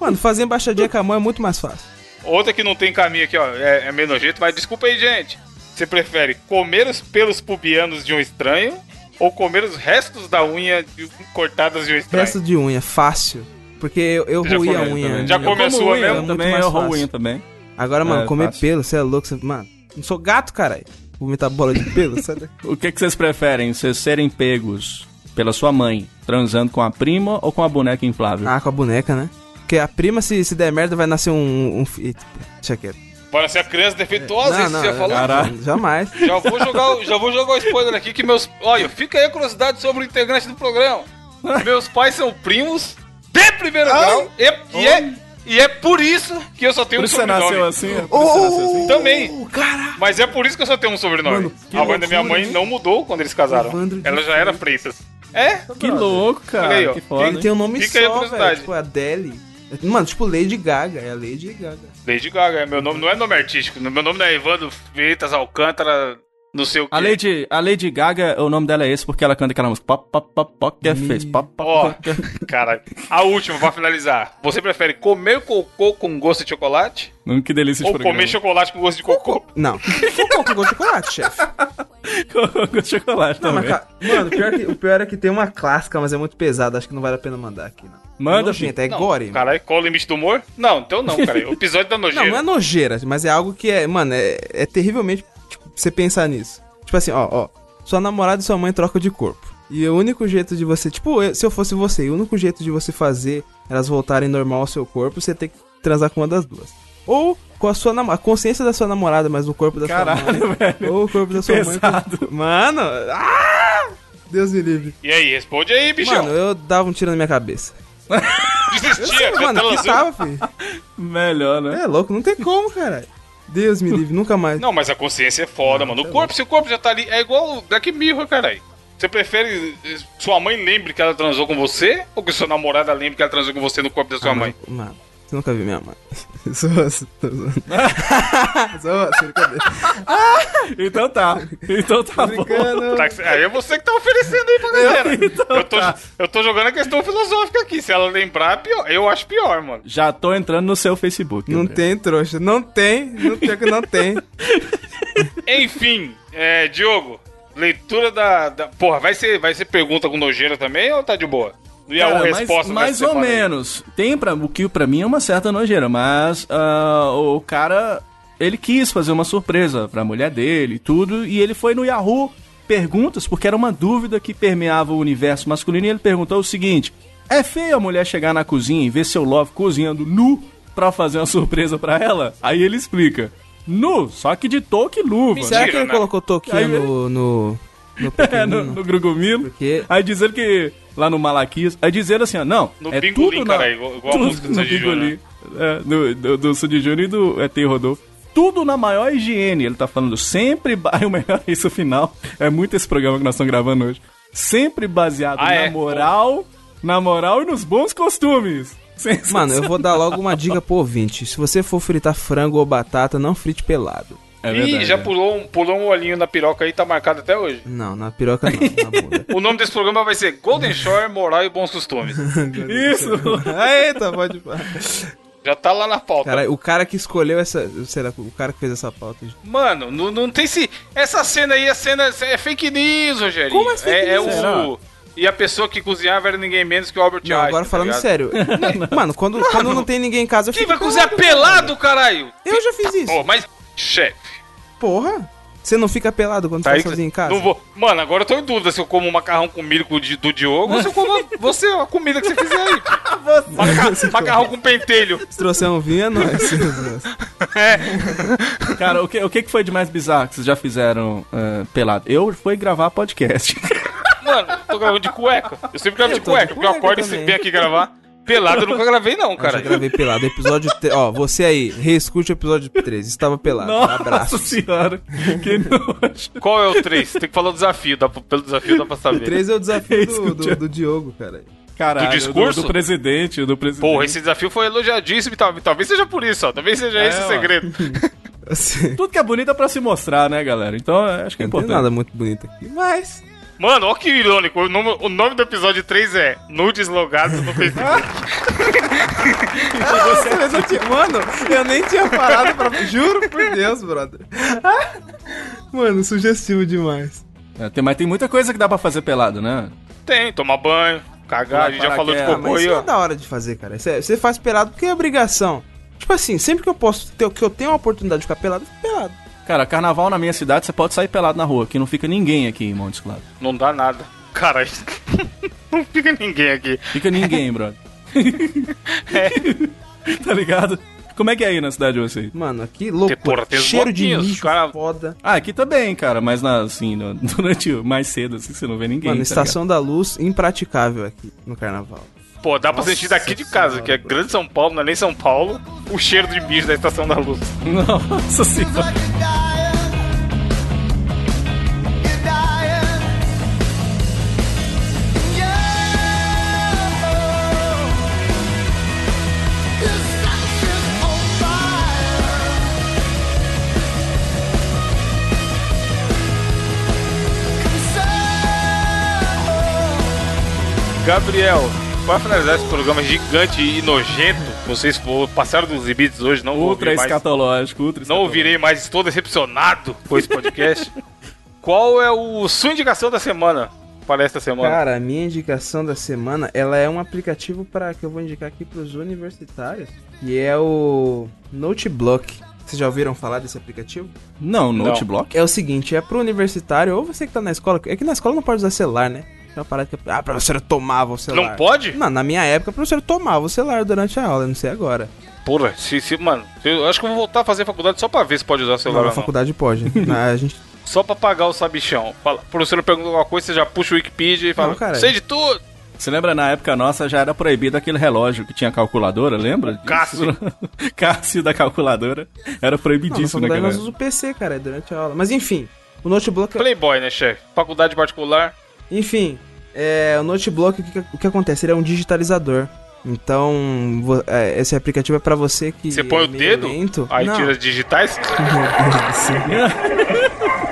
Mano, fazer embaixadinha com a mão é muito mais fácil. Outra que não tem caminho aqui, ó. É, é meio nojento, mas desculpa aí, gente. Você prefere comer os pelos pubianos de um estranho ou comer os restos da unha de- cortadas de um estranho? Resto de unha, fácil. Porque eu, eu roí a unha. também. Já come a sua unha mesmo? muito também, mais eu unha também. Agora, mano, É, comer fácil. pelo, você é louco. Você... Mano, não sou gato, caralho. Vomitar bola de pelo, sai daqui. O que, que vocês preferem? Vocês serem pegos pela sua mãe transando com a prima ou com a boneca inflável? Ah, com a boneca, né? Porque a prima, se, se der merda, vai nascer um. um fi- Deixa quieto. Para ser a criança defeituosa, isso você ia falar? Caralho. Jamais. Já vou jogar, o- já vou jogar o spoiler aqui que meus. Olha, fica aí a curiosidade sobre o integrante do programa. Meus pais são primos de primeiro grau e, e é, e é por isso que eu só tenho Por um isso você sobrenome. nasceu assim? é por isso você nasceu assim? Também. Mas é por isso que eu só tenho um sobrenome. Mano, a mãe da minha mãe hein? não mudou quando eles casaram. Evandro Ela já era Freitas. É? Que louco, cara. Olha aí, ó. que foda. Ele tem um nome Fica aí a só, velho. Tipo, Adele. Mano, tipo Lady Gaga. É a Lady Gaga. Lady Gaga, é meu nome não é nome artístico. Meu nome não é Evandro Freitas Alcântara, não sei o que. A Lady, a Lady Gaga, o nome dela é esse porque ela canta aquela música. Pop, pop, pop, pop, que fez. Pop, pop, Ó, cara, a última pra finalizar. Você prefere comer cocô com gosto de chocolate Hum, Que delícia de ou programa. comer chocolate com gosto de cocô? Não. Cocô com gosto de chocolate, chefe. com de chocolate Não, mas, também. ca- mano, o pior, que, o pior é que tem uma clássica, mas é muito pesada. Acho que não vale a pena mandar aqui, não. Manda, Nojento, é Não, gore. Caralho, qual o limite do humor? Não, então não, cara. O episódio da Não, nojeira. não é nojeira, mas é algo que é, mano, é, é terrivelmente você pensar nisso. Tipo assim, ó, ó. Sua namorada e sua mãe trocam de corpo. E o único jeito de você, tipo, eu- se eu fosse você, o único jeito de você fazer elas voltarem normal ao seu corpo, você tem que transar com uma das duas. Ou com a sua a consciência da sua namorada, mas o corpo da sua Caralho, mãe. velho. Ou o corpo da sua pesado. mãe. Mano, ah! Deus me livre. E aí, responde aí, bichão. Mano, eu dava um tiro na minha cabeça. Desistia, Mano, tela que azul. tava, filho. Melhor, né? É louco, não tem como, caralho. Deus me livre, nunca mais. Não, mas a consciência é foda, mano. O corpo, se o corpo já tá ali, é igual o Black Mirror, caralho. Você prefere eh, sua mãe lembre que ela transou com você ou que sua namorada lembre que ela transou com você no corpo da sua Ah, mãe? Mano, você nunca viu minha mãe. Então tá. Então tá bom. Tá, aí é você que tá oferecendo aí pra galera. Então eu, tô, tá. eu tô jogando a questão filosófica aqui. Se ela lembrar, é pior. Eu acho pior, mano. Já tô entrando no seu Facebook. Não André. tem, trouxa. Não tem. Não tem que não tem. Enfim, é, Diogo, leitura da, da- Porra, vai ser, vai ser pergunta com nojeira também ou tá de boa? E a Cara, mais, resposta mais dessa ou aí? menos. Tem pra, o que pra mim é uma certa nojeira, mas ah, o cara, ele quis fazer uma surpresa pra mulher dele e tudo, e ele foi no Yahoo Perguntas, porque era uma dúvida que permeava o universo masculino, e ele perguntou o seguinte, é feio a mulher chegar na cozinha e ver seu love cozinhando nu pra fazer uma surpresa pra ela? Aí ele explica, nu, só que de touca e luva. Será que ele né? colocou Aí- no. no. no É, no, no Grugumilo. Porque- Aí dizendo que. Lá no Malaquias. Aí dizendo assim, ó, não. No é Pingolim, tudo na- cara, igual- igual a tudo música do Sandy Júnior, Pingolim. É, do, do, do Sandy Júnior e do ET Rodolfo. Tudo na maior higiene. Ele tá falando sempre. Aí o melhor é isso final. É muito esse programa que nós estamos gravando hoje. Sempre baseado Ah, na é? moral. Na moral e nos bons costumes. Mano, eu vou dar logo uma dica pro ouvinte. Se você for fritar frango ou batata, não frite pelado. É Ih, verdade, já é. pulou um, pulou um olhinho na piroca aí, tá marcado até hoje. Não, na piroca não, na bunda. O nome desse programa vai ser Golden Shore, Moral e Bons Costumes. Isso! Eita, pode falar. Já tá lá na pauta. Cara, o cara que escolheu essa. Será o cara que fez essa pauta? Mano, não, não tem se. Essa cena aí, a cena é fake news, Rogério. Como é fake é, news? É Será? o. E a pessoa que cozinhava era ninguém menos que o Albert Não, Einstein. agora tá falando ligado? sério. Mano, quando, quando não tem ninguém em casa, eu Quem fico vai cozinhar pelado, caralho? Eu já fiz isso. Pô, mas. Chefe. Porra. Você não fica pelado quando Tá tá sozinho em casa? Não vou. Mano, agora eu tô em dúvida se eu como um macarrão com milho do Diogo ou se eu como a- você, a comida que você fizer aí. tio. Maca- macarrão com pentelho. Se trouxer um vinho, é nóis. Cara, o que, o que que foi de mais bizarro que vocês já fizeram eh, pelado? Eu fui gravar podcast. Mano, tô gravando de cueca. Eu sempre gravo Eu de tô de cueca, porque eu cueca acordo e também. venho aqui gravar. Pelado eu nunca gravei, não, Eu já cara. gravei pelado. Episódio. Te... Ó, você aí, reescute o episódio 13. Estava pelado. Nossa Abraço. senhora, que nojo. Qual é o 3? Tem que falar o desafio. Dá, pra- pelo desafio dá pra saber. 13 é o desafio do, do, do Diogo, cara. Caralho, Do discurso? Do, do presidente, do presidente. Porra, esse desafio foi elogiadíssimo e tal- talvez seja por isso, ó. Talvez seja É, esse o segredo. Assim, Tudo que é bonito é pra se mostrar, né, galera? Então, eu acho que é não tem importante. nada muito bonito aqui. Mas. Mano, ó que irônico. O nome, o nome do episódio 3 é Nudes Logados no Facebook. Mas eu tinha... Mano, eu nem tinha parado pra. Juro por Deus, brother. Mano, sugestivo demais. É, tem, mas tem muita coisa que dá pra fazer pelado, né? Tem, tomar banho, cagar. A gente já falou de cocô Mas aí, isso ó. é da hora de fazer, cara. Você você faz pelado porque é obrigação. Tipo assim, sempre que eu posso ter, que eu tenho a oportunidade de ficar pelado, eu fico pelado. Cara, carnaval na minha cidade, você pode sair pelado na rua, que não fica ninguém aqui em Montes Claros. Não dá nada. Cara, não fica ninguém aqui. Fica ninguém, brother. tá ligado? Como é que é aí na cidade de vocês? Mano, aqui louco. porra, Cheiro de mijo cara. foda. Ah, aqui também, cara, mas na, assim, no- durante mais cedo, assim, você não vê ninguém. Mano, tá Estação da Luz, impraticável aqui no carnaval. Pô, dá pra sentir daqui de casa, que é grande São Paulo, não é nem São Paulo, o cheiro de mijo da Estação da Luz. Nossa senhora. Gabriel, para finalizar esse programa gigante e nojento, vocês passaram dos limites hoje, não vou Ultra ouvir mais, escatológico, ultra não ouvirei mais, estou decepcionado com esse podcast. Qual é o sua indicação da semana para esta semana? Cara, a minha indicação da semana, ela é um aplicativo para que eu vou indicar aqui pros universitários, e é o Noteblock. Vocês já ouviram falar desse aplicativo? Não, noteblock? É o seguinte, é pro universitário, ou você que tá na escola, é que na escola não pode usar celular, né? É uma parada que ah, a professora tomava o celular. não pode? Não, na minha época a professora tomava o celular durante a aula, eu não sei agora. Porra, se, se, mano, eu acho que eu vou voltar a fazer faculdade só pra ver se pode usar o celular Não, na ou não. faculdade pode. a gente Só pra pagar o sabichão. Fala, a professora pergunta alguma coisa, você já puxa o Wikipedia e fala, Não, cara. sei de tudo. Você lembra na época nossa já era proibido aquele relógio que tinha calculadora, lembra? disso? Cássio. Cássio da calculadora. Era Não, na proibidíssimo faculdade naquela nós usamos o PC, cara, durante a aula. Mas enfim, o notebook... Playboy, né, chefe? Faculdade particular. Enfim, é, o notebook, o que, o que acontece? Ele é um digitalizador. Então, é, esse aplicativo é pra você que. Você põe é o dedo, Lento. aí Não, tira digitais.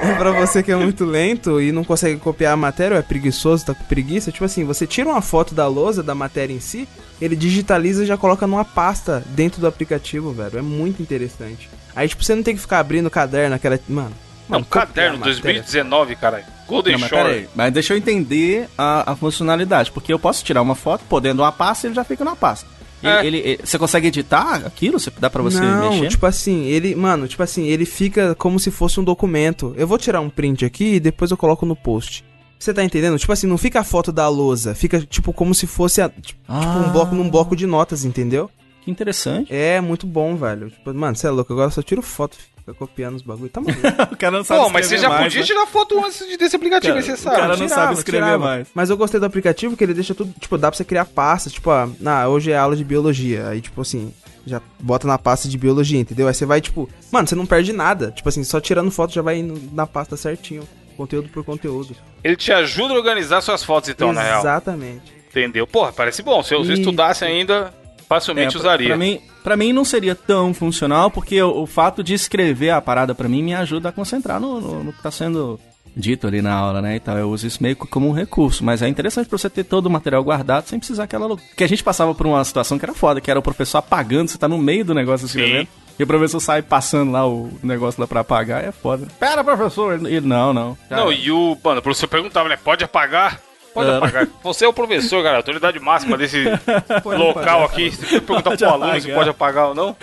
É pra você que é muito lento e não consegue copiar a matéria, ou é preguiçoso, tá com preguiça. Tipo assim, você tira uma foto da lousa, da matéria em si, ele digitaliza e já coloca numa pasta dentro do aplicativo, velho. É muito interessante. Aí, tipo, você não tem que ficar abrindo caderno, aquela. Mano. Não, mano, caderno a matéria. 2019, caralho. Golden Não, mas Shore. peraí, mas deixa eu entender a, a funcionalidade, porque eu posso tirar uma foto, de uma pasta e ele já fica numa pasta. Ele- É. ele- ele- você consegue editar aquilo? Você, dá pra você não, mexer? tipo assim, ele, mano, tipo assim, ele fica como se fosse um documento. Eu vou tirar um print aqui e depois eu coloco no post. Você tá entendendo? Tipo assim, não fica a foto da lousa, fica tipo como se fosse a, tipo, Ah. um bloco num bloco de notas, entendeu? Que interessante. É muito bom, velho. Tipo, mano, você é louco, agora eu só tiro foto, fica copiando os bagulho. Tá maluco. o cara não sabe Pô, mas você já mais, podia né? tirar foto antes de- desse aplicativo, Cara, aí você o sabe. cara não sabe escrever mais. Mas eu gostei do aplicativo que ele deixa tudo, tipo, dá pra você criar pastas, tipo, ah, ah, hoje é aula de biologia. Aí, tipo assim, já bota na pasta de biologia, entendeu? Aí você vai, tipo, mano, você não perde nada. Tipo assim, só tirando foto já vai indo na pasta certinho. Conteúdo por conteúdo. Ele te ajuda a organizar suas fotos, então, na real. Exatamente. Entendeu? Porra, parece bom. Se eu, se eu E- estudasse ainda, facilmente É, usaria. Pra mim, pra mim não seria tão funcional, porque o, o fato de escrever a parada pra mim me ajuda a concentrar no, no- no que tá sendo dito ali na aula, né? Então eu uso isso meio que como um recurso. Mas é interessante pra você ter todo o material guardado sem precisar aquela loucura. Porque a gente passava por uma situação que era foda, que era o professor apagando, você tá no meio do negócio escrevendo. E o professor sai passando lá o negócio lá pra apagar, é foda. Pera, professor! Ele, não, não. Já Não, e o. Mano, o professor perguntava, né? Pode apagar? Pode É. apagar. Você é o professor, cara, a autoridade máxima desse local aqui. Se você perguntar Pode pro aluno se apagar. pode apagar ou não.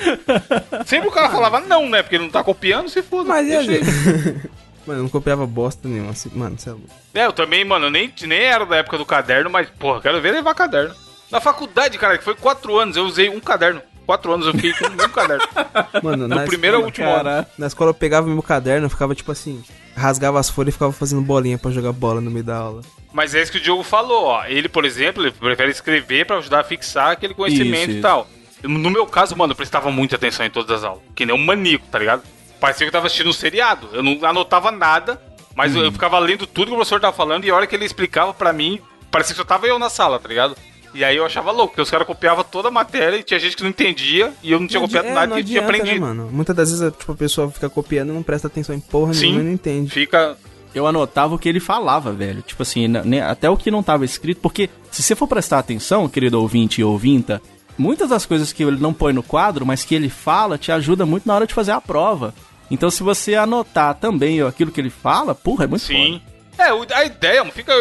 Sempre o cara falava não, né? Porque ele não tá copiando, se foda. Mas e gente? Mano, eu não copiava bosta nenhuma. Assim, mano, você é louco. É, eu também, mano, eu nem, nem era da época do caderno, mas, porra, quero ver levar caderno. Na faculdade, cara, que foi quatro anos, eu usei um caderno. Quatro anos eu fiquei com um caderno. Mano, na ao ano. Caralho. Na escola eu pegava meu caderno, eu ficava tipo assim, rasgava as folhas e ficava fazendo bolinha pra jogar bola no meio da aula. Mas é isso que o Diogo falou, ó. Ele, por exemplo, ele prefere escrever pra ajudar a fixar aquele conhecimento Isso, e isso. tal. No meu caso, mano, eu prestava muita atenção em todas as aulas. Que nem um maníaco, tá ligado? Parecia que eu tava assistindo um seriado. Eu não anotava nada, mas Uhum. eu ficava lendo tudo que o professor tava falando e a hora que ele explicava pra mim, parecia que só tava eu na sala, tá ligado? E aí eu achava louco, porque os caras copiavam toda a matéria e tinha gente que não entendia e eu não tinha copiado é, nada não que tinha adianta, aprendido. Né, mano? Muitas das vezes tipo, a pessoa fica copiando e não presta atenção em porra Sim. nenhuma e não entende. Fica. Eu anotava o que ele falava, velho. Tipo assim, até o que não tava escrito, porque se você for prestar atenção, querido ouvinte e ouvinta, muitas das coisas que ele não põe no quadro, mas que ele fala, te ajuda muito na hora de fazer a prova. Então, se você anotar também aquilo que ele fala, porra, é muito Sim. É, o- a ideia, fica.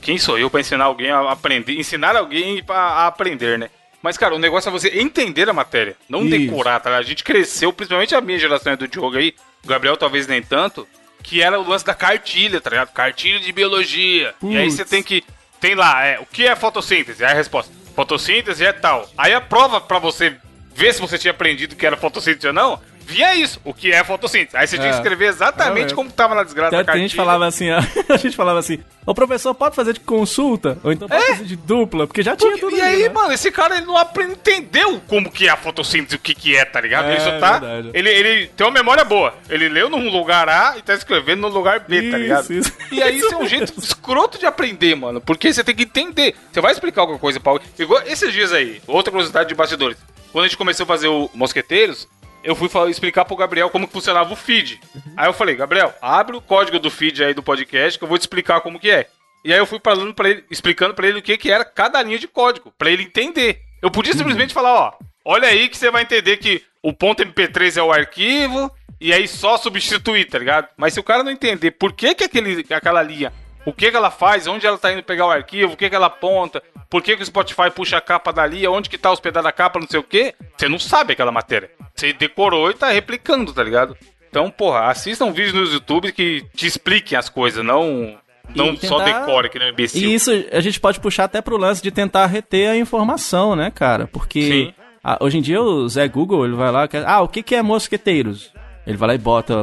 Quem sou eu pra ensinar alguém a aprender? Ensinar alguém a aprender, né? Mas, cara, o negócio é você entender a matéria, não Isso. decorar, tá? ligado? A gente cresceu, principalmente a minha geração é do Diogo aí, o Gabriel talvez nem tanto, que era o lance da cartilha, tá ligado? Cartilha de biologia. E aí você tem que. Tem lá, é, o que é fotossíntese? Aí a resposta. Fotossíntese é tal. Aí a prova pra você ver se você tinha aprendido que era fotossíntese ou não, via isso, o que é fotossíntese. Aí você tinha que É. escrever exatamente É, como tava na desgraça da que a cartilha. gente falava assim, a gente falava assim, o professor pode fazer de consulta, ou então pode fazer de dupla, porque já tinha Porque- tudo e aí, né? mano, esse cara ele não aprende, entendeu como que é a fotossíntese, o que que é, tá ligado? É, ele só tá. verdade. Ele, ele tem uma memória boa. Ele leu num lugar A e tá escrevendo no lugar B, tá Isso, ligado? isso. E aí isso é um jeito escroto de aprender, mano. Porque você tem que entender. Você vai explicar alguma coisa pra. Igual esses dias aí, outra curiosidade de bastidores. Quando a gente começou a fazer o Mosqueteiros, eu fui falar- explicar pro Gabriel como que funcionava o feed. Aí eu falei, Gabriel, abre o código do feed aí do podcast que eu vou te explicar como que é. E aí eu fui falando para ele, explicando pra ele o que que era cada linha de código, pra ele entender. Eu podia simplesmente falar, ó, olha aí que você vai entender que o ponto MP3 é o arquivo e aí só substituir, tá ligado? Mas se o cara não entender por que que aquele, aquela linha, o que que ela faz, onde ela tá indo pegar o arquivo, o que que ela aponta, por que que o Spotify puxa a capa dali, onde que tá hospedada a capa, não sei o que, você não sabe aquela matéria. Você decorou e tá replicando, tá ligado? Então, porra, assistam vídeos no YouTube que te expliquem as coisas, não, não E só tentar- decore que nem um imbecil. E isso a gente pode puxar até pro lance de tentar reter a informação, né, cara? Porque ah, hoje em dia o Zé Google, ele vai lá, quer, ah, o que que é mosqueteiros? Ele vai lá e bota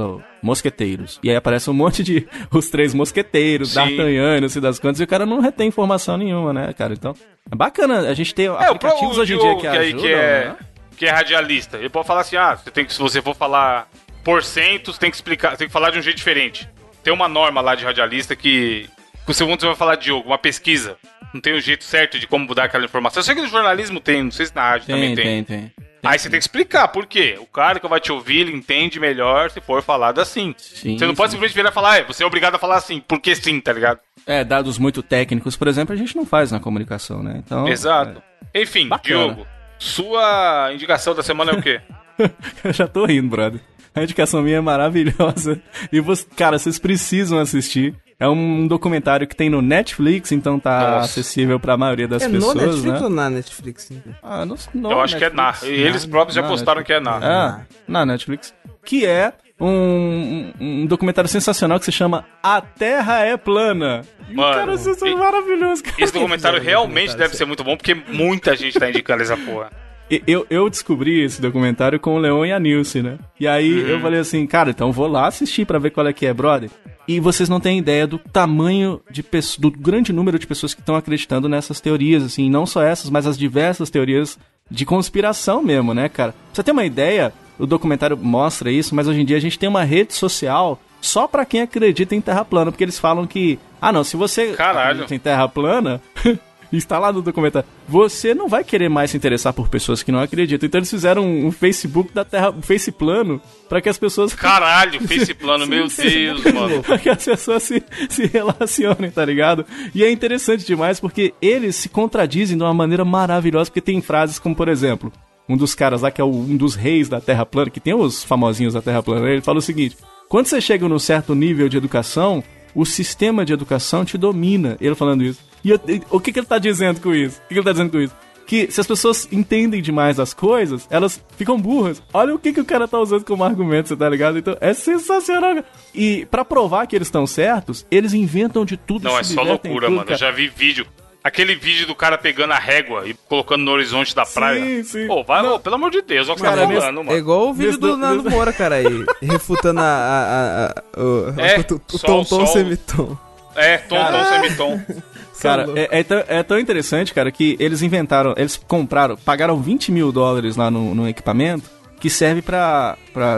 mosqueteiros. E aí aparece um monte de os três mosqueteiros. D'Artagnan, não sei das quantas, e o cara não retém informação nenhuma, né, cara? Então, é bacana a gente ter É, o aplicativos próprio hoje em dia que, que, ajudam, que é, né? que é radialista. Ele pode falar assim, ah, você tem que, se você for falar porcentos, tem que explicar, tem que falar de um jeito diferente. Tem uma norma lá de radialista que, que você, você vai falar, Diogo, uma pesquisa. Não tem um jeito certo de como mudar aquela informação. Eu sei que no jornalismo tem, não sei se na rádio também Tem, tem. tem, tem. Aí você tem que explicar por quê. O cara que vai te ouvir, ele entende melhor se for falado assim. Sim, você não pode sim. simplesmente virar e falar, ah, você é obrigado a falar assim, porque sim, tá ligado? É, dados muito técnicos, por exemplo, a gente não faz na comunicação, né? Então, Exato. Enfim, Bacana. Diogo, sua indicação da semana é o quê? Eu já tô rindo, brother. A indicação minha é maravilhosa. E, você, cara, vocês precisam assistir. É um documentário que tem no Netflix, então tá Nossa. acessível pra maioria das É no pessoas, Netflix né? ou na Netflix? Ah, não, não, Eu acho que é na. Netflix. Eles próprios já Na postaram que é Netflix. na. Ah, na Netflix. Que é um, um, um documentário sensacional que se chama A Terra é Plana. E, Mano, cara, isso é e- maravilhoso. Cara. Esse documentário um realmente documentário, deve ser muito bom, porque muita gente tá indicando essa porra. Eu, eu descobri esse documentário com o Leon e a Nilce, né? E aí eu falei assim, cara, então vou lá assistir pra ver qual é que é, brother. E vocês não têm ideia do tamanho de pessoas, do grande número de pessoas que estão acreditando nessas teorias, assim, não só essas, mas as diversas teorias de conspiração mesmo, né, cara? Pra você ter uma ideia, o documentário mostra isso, mas hoje em dia a gente tem uma rede social só pra quem acredita em terra plana, porque eles falam que, ah, não, se você Caralho. acredita em terra plana, está lá no documentário, você não vai querer mais se interessar por pessoas que não acreditam. Então eles fizeram um, um Facebook da Terra, um Face plano, pra que as pessoas Caralho, face plano, meu. Deus, mano. pra que as pessoas se, se relacionem, tá ligado? E é interessante demais porque eles se contradizem de uma maneira maravilhosa, porque tem frases como, por exemplo, um dos caras lá que é um dos reis da Terra plana, que tem os famosinhos da Terra plana, ele fala o seguinte: quando você chega num certo nível de educação, o sistema de educação te domina. Ele falando isso. E eu- e o que, que ele tá dizendo com isso? O que, que ele tá dizendo com isso? Que se as pessoas entendem demais as coisas, elas ficam burras. Olha o que, que o cara tá usando como argumento, você tá ligado? Então é sensacional. E pra provar que eles estão certos, eles inventam de tudo. Não, é só loucura, tudo, mano. Eu já vi vídeo. Aquele vídeo do cara pegando a régua e colocando no horizonte da praia. sim. Pô, vai, ô, pelo amor de Deus, olha o que Cara, tá mesmo- falando, É mano. igual o vídeo do Nando Moura, cara, aí. Refutando a. a, a, a- o, É, o, o tom, tom semitom. É, tom, tom, semitom. Cara, Falou. é, é tão, é tão interessante, cara, que eles inventaram, eles compraram, pagaram 20 mil dólares lá no, no equipamento que serve pra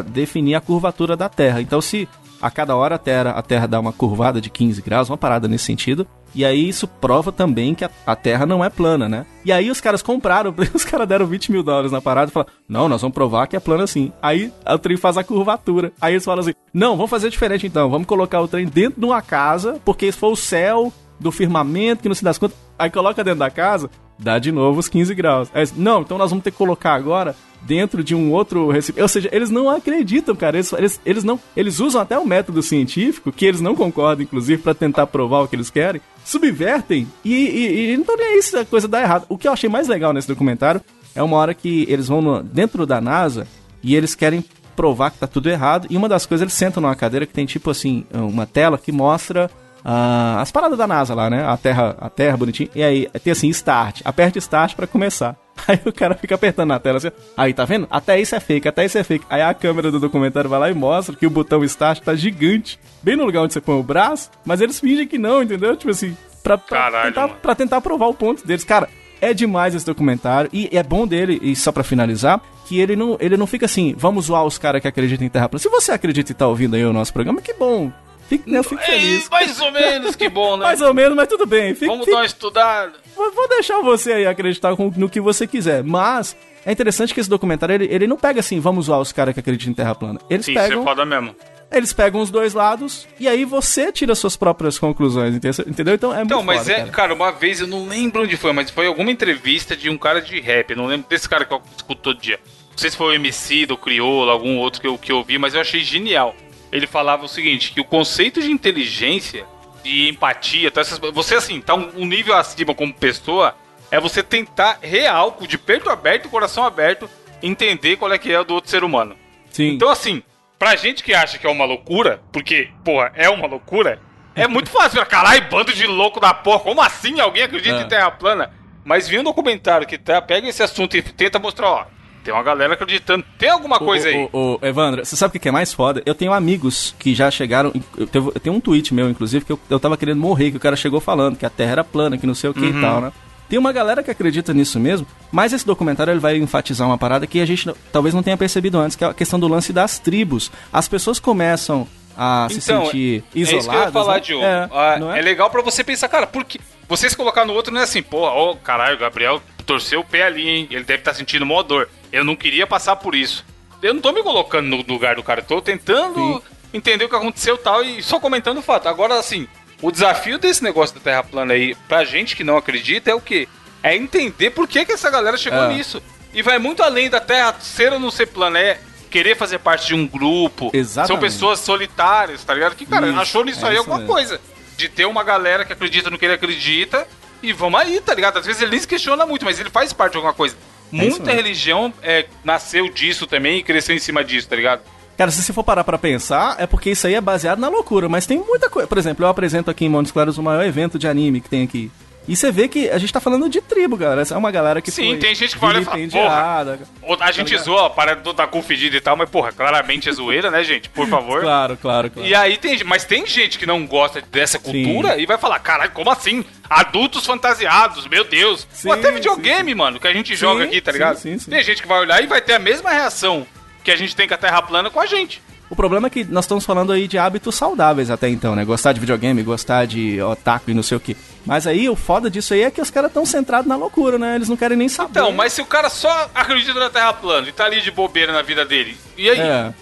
definir a curvatura da Terra. Então, se a cada hora a Terra, a terra dá uma curvada de 15 graus, uma parada nesse sentido, e aí isso prova também que a, a Terra não é plana, né? E aí os caras compraram, os caras deram 20 mil dólares na parada e falaram, não, nós vamos provar que é plana assim. Aí o trem faz a curvatura. Aí eles falam assim, não, vamos fazer diferente então, vamos colocar o trem dentro de uma casa, porque se for o céu do firmamento, que não se dá conta. Aí coloca dentro da casa, dá de novo os 15 graus. Aí, não, então nós vamos ter que colocar agora dentro de um outro recipiente. Ou seja, eles não acreditam, cara. Eles, eles, eles não. Eles usam até o método científico, que eles não concordam, inclusive, pra tentar provar o que eles querem. Subvertem e, e, e não nem aí se a coisa dá errado. O que eu achei mais legal nesse documentário é uma hora que eles vão no- dentro da NASA e eles querem provar que tá tudo errado. E uma das coisas, eles sentam numa cadeira que tem tipo assim, uma tela que mostra ah, as paradas da NASA lá, né? A Terra, a Terra bonitinho. E aí tem assim, start. Aperte start pra começar. Aí o cara fica apertando na tela assim. Aí, tá vendo? Até isso é fake, até isso é fake. Aí a câmera do documentário vai lá e mostra que o botão start tá gigante. Bem no lugar onde você põe o braço, mas eles fingem que não, entendeu? Tipo assim, pra, pra, Caralho, tentar, mano. pra tentar provar o ponto deles. Cara, é demais esse documentário. E é bom dele, e só pra finalizar, que ele não, ele não fica assim, vamos zoar os caras que acreditam em Terra plana. Se você acredita e tá ouvindo aí o nosso programa, que bom. Fique, eu fico feliz. É, mais ou menos, que bom, né? Mais ou menos, mas tudo bem. Fique, Vamos fique- dar uma estudada. Vou deixar você aí acreditar no que você quiser. Mas é interessante que esse documentário, ele, ele não pega assim, vamos zoar os caras que acreditam em Terra plana. Eles Sim, é pegam, foda mesmo. eles pegam os dois lados e aí você tira suas próprias conclusões, ente- entendeu? Então é muito Então, mas foda, é, cara. cara. uma vez, eu não lembro onde foi, mas foi alguma entrevista de um cara de rap. Não lembro desse cara que eu escuto todo dia. Não sei se foi o MC do Criolo, algum outro que eu, que eu vi, mas eu achei genial. Ele falava o seguinte: que o conceito de inteligência e empatia, tá, essas- você assim, tá um, um nível acima como pessoa, é você tentar real, de peito aberto e coração aberto, entender qual é que é o do outro ser humano. Sim. Então, assim, pra gente que acha que é uma loucura, porque, porra, é uma loucura, é muito fácil. Caralho, bando de louco da porra, como assim alguém acredita É. em terra plana? Mas vi um documentário que tá, pega esse assunto e tenta mostrar, ó, Tem uma galera acreditando. Tem alguma coisa aí. Ô, ô, ô, Evandro, você sabe o que é mais foda? Eu tenho amigos que já chegaram. Eu, tenho um tweet meu, inclusive, que eu, eu tava querendo morrer, que o cara chegou falando que a Terra era plana, que não sei o que Uhum. e tal, né? Tem uma galera que acredita nisso mesmo, mas esse documentário ele vai enfatizar uma parada que a gente talvez não tenha percebido antes, que é a questão do lance das tribos. As pessoas começam a se sentir é isoladas. isso que eu ia falar, né? Diogo. É, Ah, não é? legal pra você pensar, cara, porque vocês colocar no outro não é assim, pô, ó, caralho, o Gabriel torceu o pé ali, hein? Ele deve estar sentindo mó dor. Eu não queria passar por isso. Eu não tô me colocando no lugar do cara, eu tô tentando entender o que aconteceu e tal e só comentando o fato. Agora, assim, o desafio desse negócio da Terra plana aí, pra gente que não acredita, é o quê? É entender por que, que essa galera chegou É. nisso. E vai muito além da Terra ser ou não ser plana, é querer fazer parte de um grupo. São Exatamente. pessoas solitárias, tá ligado? Que, cara, Isso, achou nisso é aí alguma mesmo. coisa. De ter uma galera que acredita no que ele acredita e vamos aí, tá ligado? Às vezes ele nem se questiona muito, mas ele faz parte de alguma coisa. É Muita mesmo. religião é, nasceu disso também e cresceu em cima disso, tá ligado? Cara, se você for parar pra pensar, é porque isso aí é baseado na loucura, mas tem muita coisa. Por exemplo, eu apresento aqui em Montes Claros o maior evento de anime que tem aqui. E você vê que a gente tá falando de tribo, galera. Essa é uma galera que Sim, tem gente que vai olhar e fala. Ou A gente ligado? zoa a parada do Taku fedido e tal, mas porra, claramente é zoeira, né, gente? Por favor. Claro, claro, claro. E aí tem, mas tem gente que não gosta dessa cultura e vai falar, caralho, como assim? Adultos fantasiados, meu Deus. Sim, Ou até videogame, mano, que a gente joga aqui, tá sim, ligado? sim, sim. Tem gente que vai olhar e vai ter a mesma reação que a gente tem com a Terra plana com a gente. O problema é que nós estamos falando aí de hábitos saudáveis até então, né? Gostar de videogame, gostar de otaku e não sei o que. Mas aí o foda disso aí é que os caras estão centrados na loucura, né? Eles não querem nem saber. Então, mas se o cara só acredita na Terra plana e tá ali de bobeira na vida dele, e aí?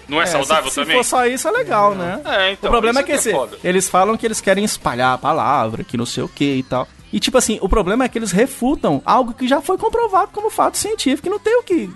Não é, saudável se, também? Se for só isso, é legal, né? É, então, o problema é que é esse- eles falam que eles querem espalhar a palavra, que não sei o que e tal. E tipo assim, o problema é que eles refutam algo que já foi comprovado como fato científico e não tem o que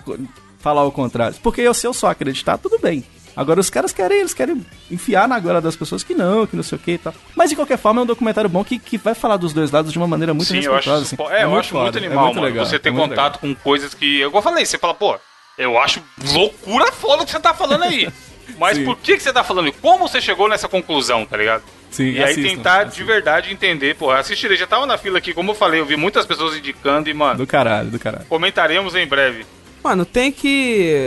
falar o contrário. Porque eu, se eu só acreditar, tudo bem. Agora os caras querem, eles querem enfiar na goela das pessoas que não, que não sei o que e tal. Mas de qualquer forma é um documentário bom que, que vai falar dos dois lados de uma maneira muito Sim, eu acho, respeitosa. assim. fo- é, eu acho muito foda, é animal, muito mano. legal, você ter é muito contato com coisas que. Eu falei, você fala, pô, eu acho loucura foda o que você tá falando aí. Mas Sim. por que, que você tá falando? E como você chegou nessa conclusão, tá ligado? Sim, e aí assistam, tentar de assistam. verdade entender, pô, assistirei. Já tava na fila aqui, como eu falei, eu vi muitas pessoas indicando e, mano, Do caralho, do caralho. comentaremos em breve. Mano, tem que.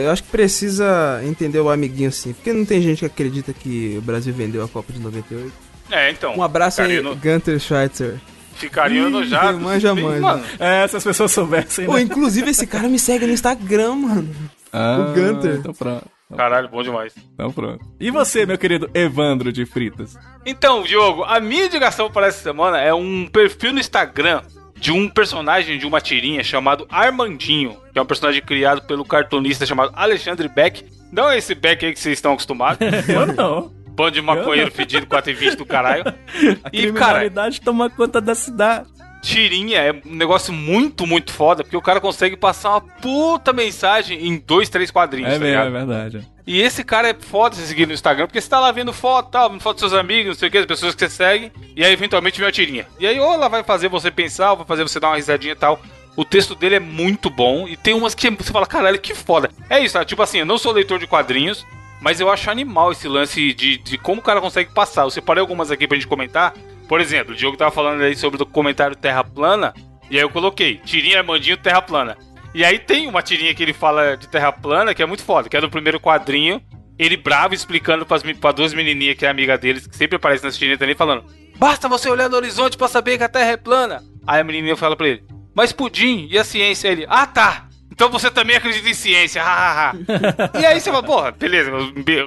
Eu acho que precisa entender o amiguinho assim. Porque não tem gente que acredita que o Brasil vendeu a Copa de 98. É, então. Um abraço aí, no, Gunter Schweitzer. ficaria Ih, enojado. manja, manja. Mano, É, se as pessoas soubessem, Pô, né? inclusive esse cara me segue no Instagram, mano. Ah, o Gunter. Então pronto. caralho, bom demais. Então pronto. E você, meu querido Evandro de Fritas? Então, Diogo, a minha indicação para essa semana é um perfil no Instagram de um personagem de uma tirinha chamado Armandinho, que é um personagem criado pelo cartunista chamado Alexandre Beck. Não é esse Beck aí que vocês estão acostumados. Eu não. Bando de maconheiro fedido 4 e 20 do caralho. A E, cara, criminalidade toma conta da cidade. Tirinha é um negócio muito, muito foda, porque o cara consegue passar uma puta mensagem em dois, três quadrinhos, É tá mesmo, ligado? é verdade. E esse cara é foda você seguir no Instagram, porque você tá lá vendo foto, tal, vendo foto dos seus amigos, não sei o que, as pessoas que você segue, e aí eventualmente vem uma tirinha. E aí ou ela vai fazer você pensar, ou vai fazer você dar uma risadinha e tal. O texto dele é muito bom, e tem umas que você fala, caralho, que foda. É isso, tá? tipo assim, eu não sou leitor de quadrinhos, mas eu acho animal esse lance de, de como o cara consegue passar. Eu separei algumas aqui pra gente comentar. Por exemplo, o Diogo tava falando aí sobre o documentário Terra Plana, e aí eu coloquei, tirinha Armandinho Terra Plana. E aí tem uma tirinha que ele fala de Terra Plana, que é muito foda, que é do primeiro quadrinho, ele bravo explicando pras, pra duas menininhas que é amiga deles, que sempre aparece nessa tirinha também, falando Basta você olhar no horizonte pra saber que a Terra é plana. Aí a menininha fala pra ele, mas Pudim, e a ciência? Ele, ah tá, então você também acredita em ciência, hahaha. e aí você fala, porra, beleza,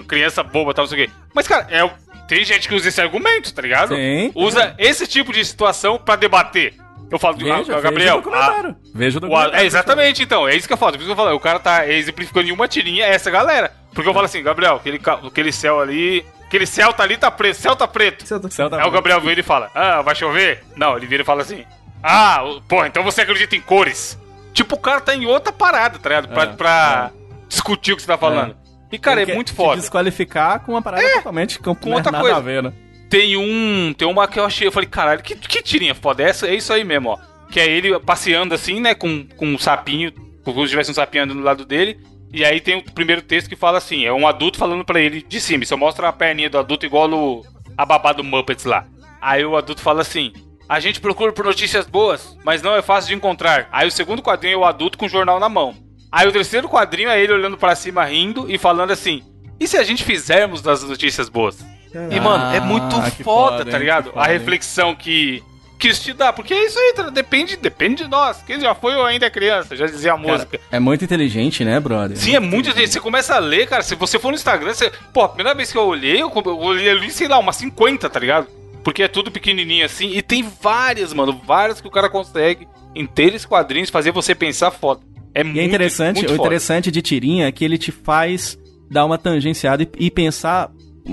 criança boba, tal, não sei o quê. Mas, cara, é, tem gente que usa esse argumento, tá ligado? Tem. Usa esse tipo de situação pra debater. Eu falo, Veja, ah, veja Gabriel, o documentário. Veja o documentário. é, exatamente, então. É isso que eu falo. Por isso que eu falo. O cara tá exemplificando em uma tirinha essa galera. Porque eu falo assim, Gabriel, aquele, aquele céu ali. Aquele céu tá ali, tá preto. Céu tá preto. Você tá- Céu tá Aí o Gabriel vira e fala: Ah, vai chover? Não, ele vira e fala assim: Ah, porra, então você acredita em cores. Tipo, o cara tá em outra parada, tá ligado? Pra, É, pra discutir o que você tá falando. E, cara, Ele é muito foda. desqualificar com uma parada totalmente com, com outra coisa. ver, né? Tem um. Tem uma que eu achei, eu falei, caralho, que, que tirinha foda. Essa, é isso aí mesmo, ó. Que é ele passeando assim, né, com, com um sapinho, como se tivesse um sapinho andando do lado dele. E aí tem o primeiro texto que fala assim: é um adulto falando pra ele de cima. Só mostra a perninha do adulto igual no, a babá do Muppets lá. Aí o adulto fala assim: a gente procura por notícias boas, mas não é fácil de encontrar. Aí o segundo quadrinho é o adulto com o jornal na mão. Aí o terceiro quadrinho é ele olhando pra cima, rindo e falando assim: e se a gente fizermos das notícias boas? E, mano, é muito Ah, foda, foda, tá ligado? Foda, a reflexão que, isso te dá. Porque é isso aí, tá? depende, depende de nós. Quem já foi ou ainda é criança, já dizia a música. É muito inteligente, né, brother? Sim, é muito gente. Você começa a ler, cara. Se você for no Instagram, você. Pô, a primeira vez que eu olhei, eu olhei ali, sei lá, umas 50, tá ligado? Porque é tudo pequenininho assim. E tem várias, mano. Várias que o cara consegue, em três quadrinhos, fazer você pensar foda. É E muito é interessante, muito o foda. interessante de tirinha é que ele te faz dar uma tangenciada e, e pensar,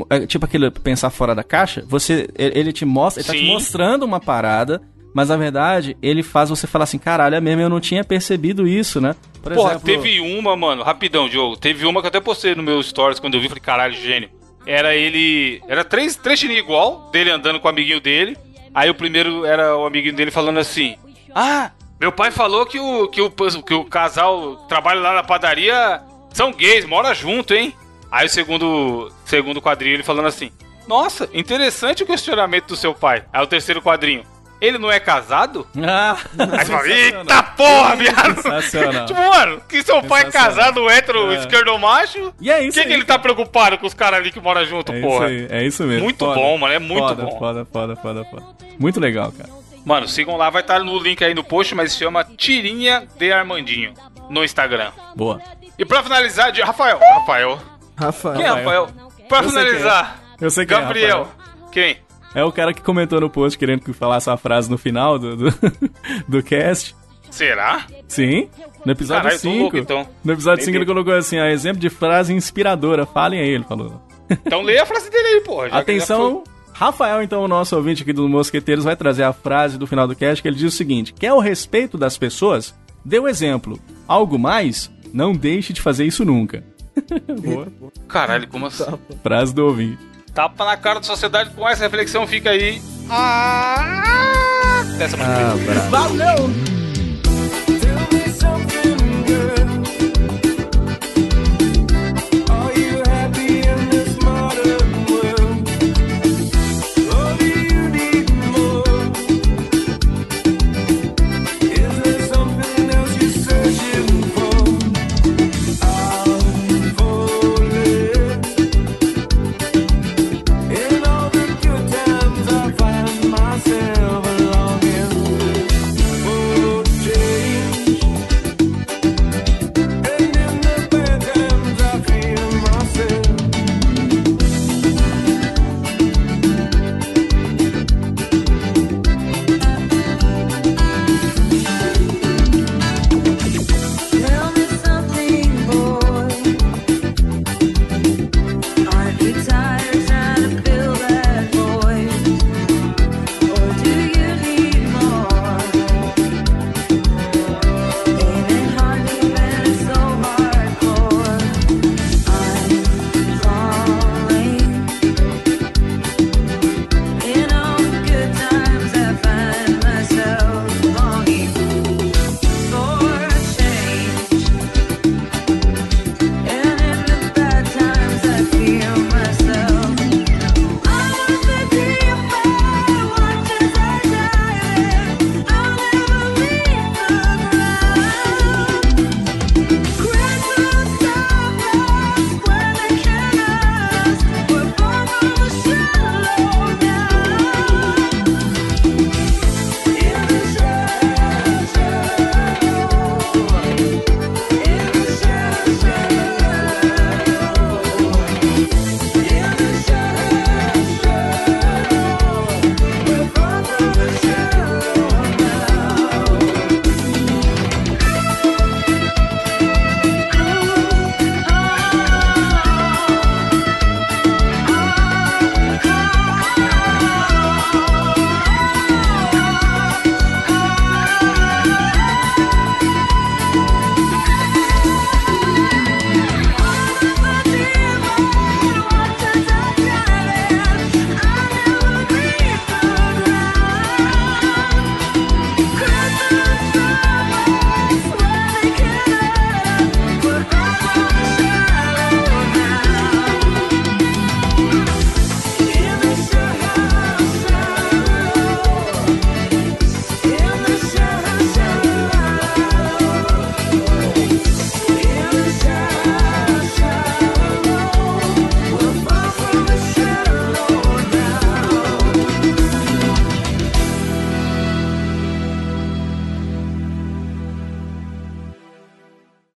é, tipo aquele pensar fora da caixa. Você, ele te mostra, ele tá te mostrando uma parada, mas na verdade ele faz você falar assim, caralho, é mesmo, eu não tinha percebido isso, né? Por Porra, teve uma, mano, rapidão, Diogo. Teve uma que eu até postei no meu stories quando eu vi, falei, caralho, gênio. Era ele. Era três, três igual, dele andando com o amiguinho dele. Aí o primeiro era o amiguinho dele falando assim: Ah, meu pai falou que o, que o, que o casal trabalha lá na padaria são gays, mora junto, hein? Aí o segundo, segundo quadrinho ele falando assim: Nossa, interessante o questionamento do seu pai. Aí o terceiro quadrinho: Ele não é casado? Ah, Aí você fala, eita porra, viado! Sensacional. Tipo, mano, que seu pai é casado, hétero, É. esquerdo macho? E é isso que, aí, que ele tá preocupado com os caras ali que moram junto, É porra? isso aí, é isso mesmo. Muito Foda. bom, mano, é muito foda, bom. Foda, foda, foda, foda. Muito legal, cara. Mano, sigam lá, vai estar no link aí no post, mas se chama Tirinha de Armandinho no Instagram. Boa. E pra finalizar, de Rafael. Rafael. Rafael. Quem é Rafael? Pra Eu sei finalizar, Eu sei que é, Gabriel. Rafael. Quem? É o cara que comentou no post querendo que falasse uma frase no final do, do, do cast. Será? Sim, no episódio Caralho, eu tô 5. louco, então. No episódio 5 ele colocou assim, ó, exemplo de frase inspiradora. Falem aí, ele falou. Então leia a frase dele aí, porra. Atenção, Rafael, então, o nosso ouvinte aqui do Mosqueteiros, vai trazer a frase do final do cast que ele diz o seguinte: Quer o respeito das pessoas? Dê o exemplo. Algo mais? Não deixe de fazer isso nunca. Boa. Caralho, como assim? Frase do ouvinte. Tapa na cara da sociedade com essa reflexão, fica aí. Ah! Essa Ah. Valeu! fires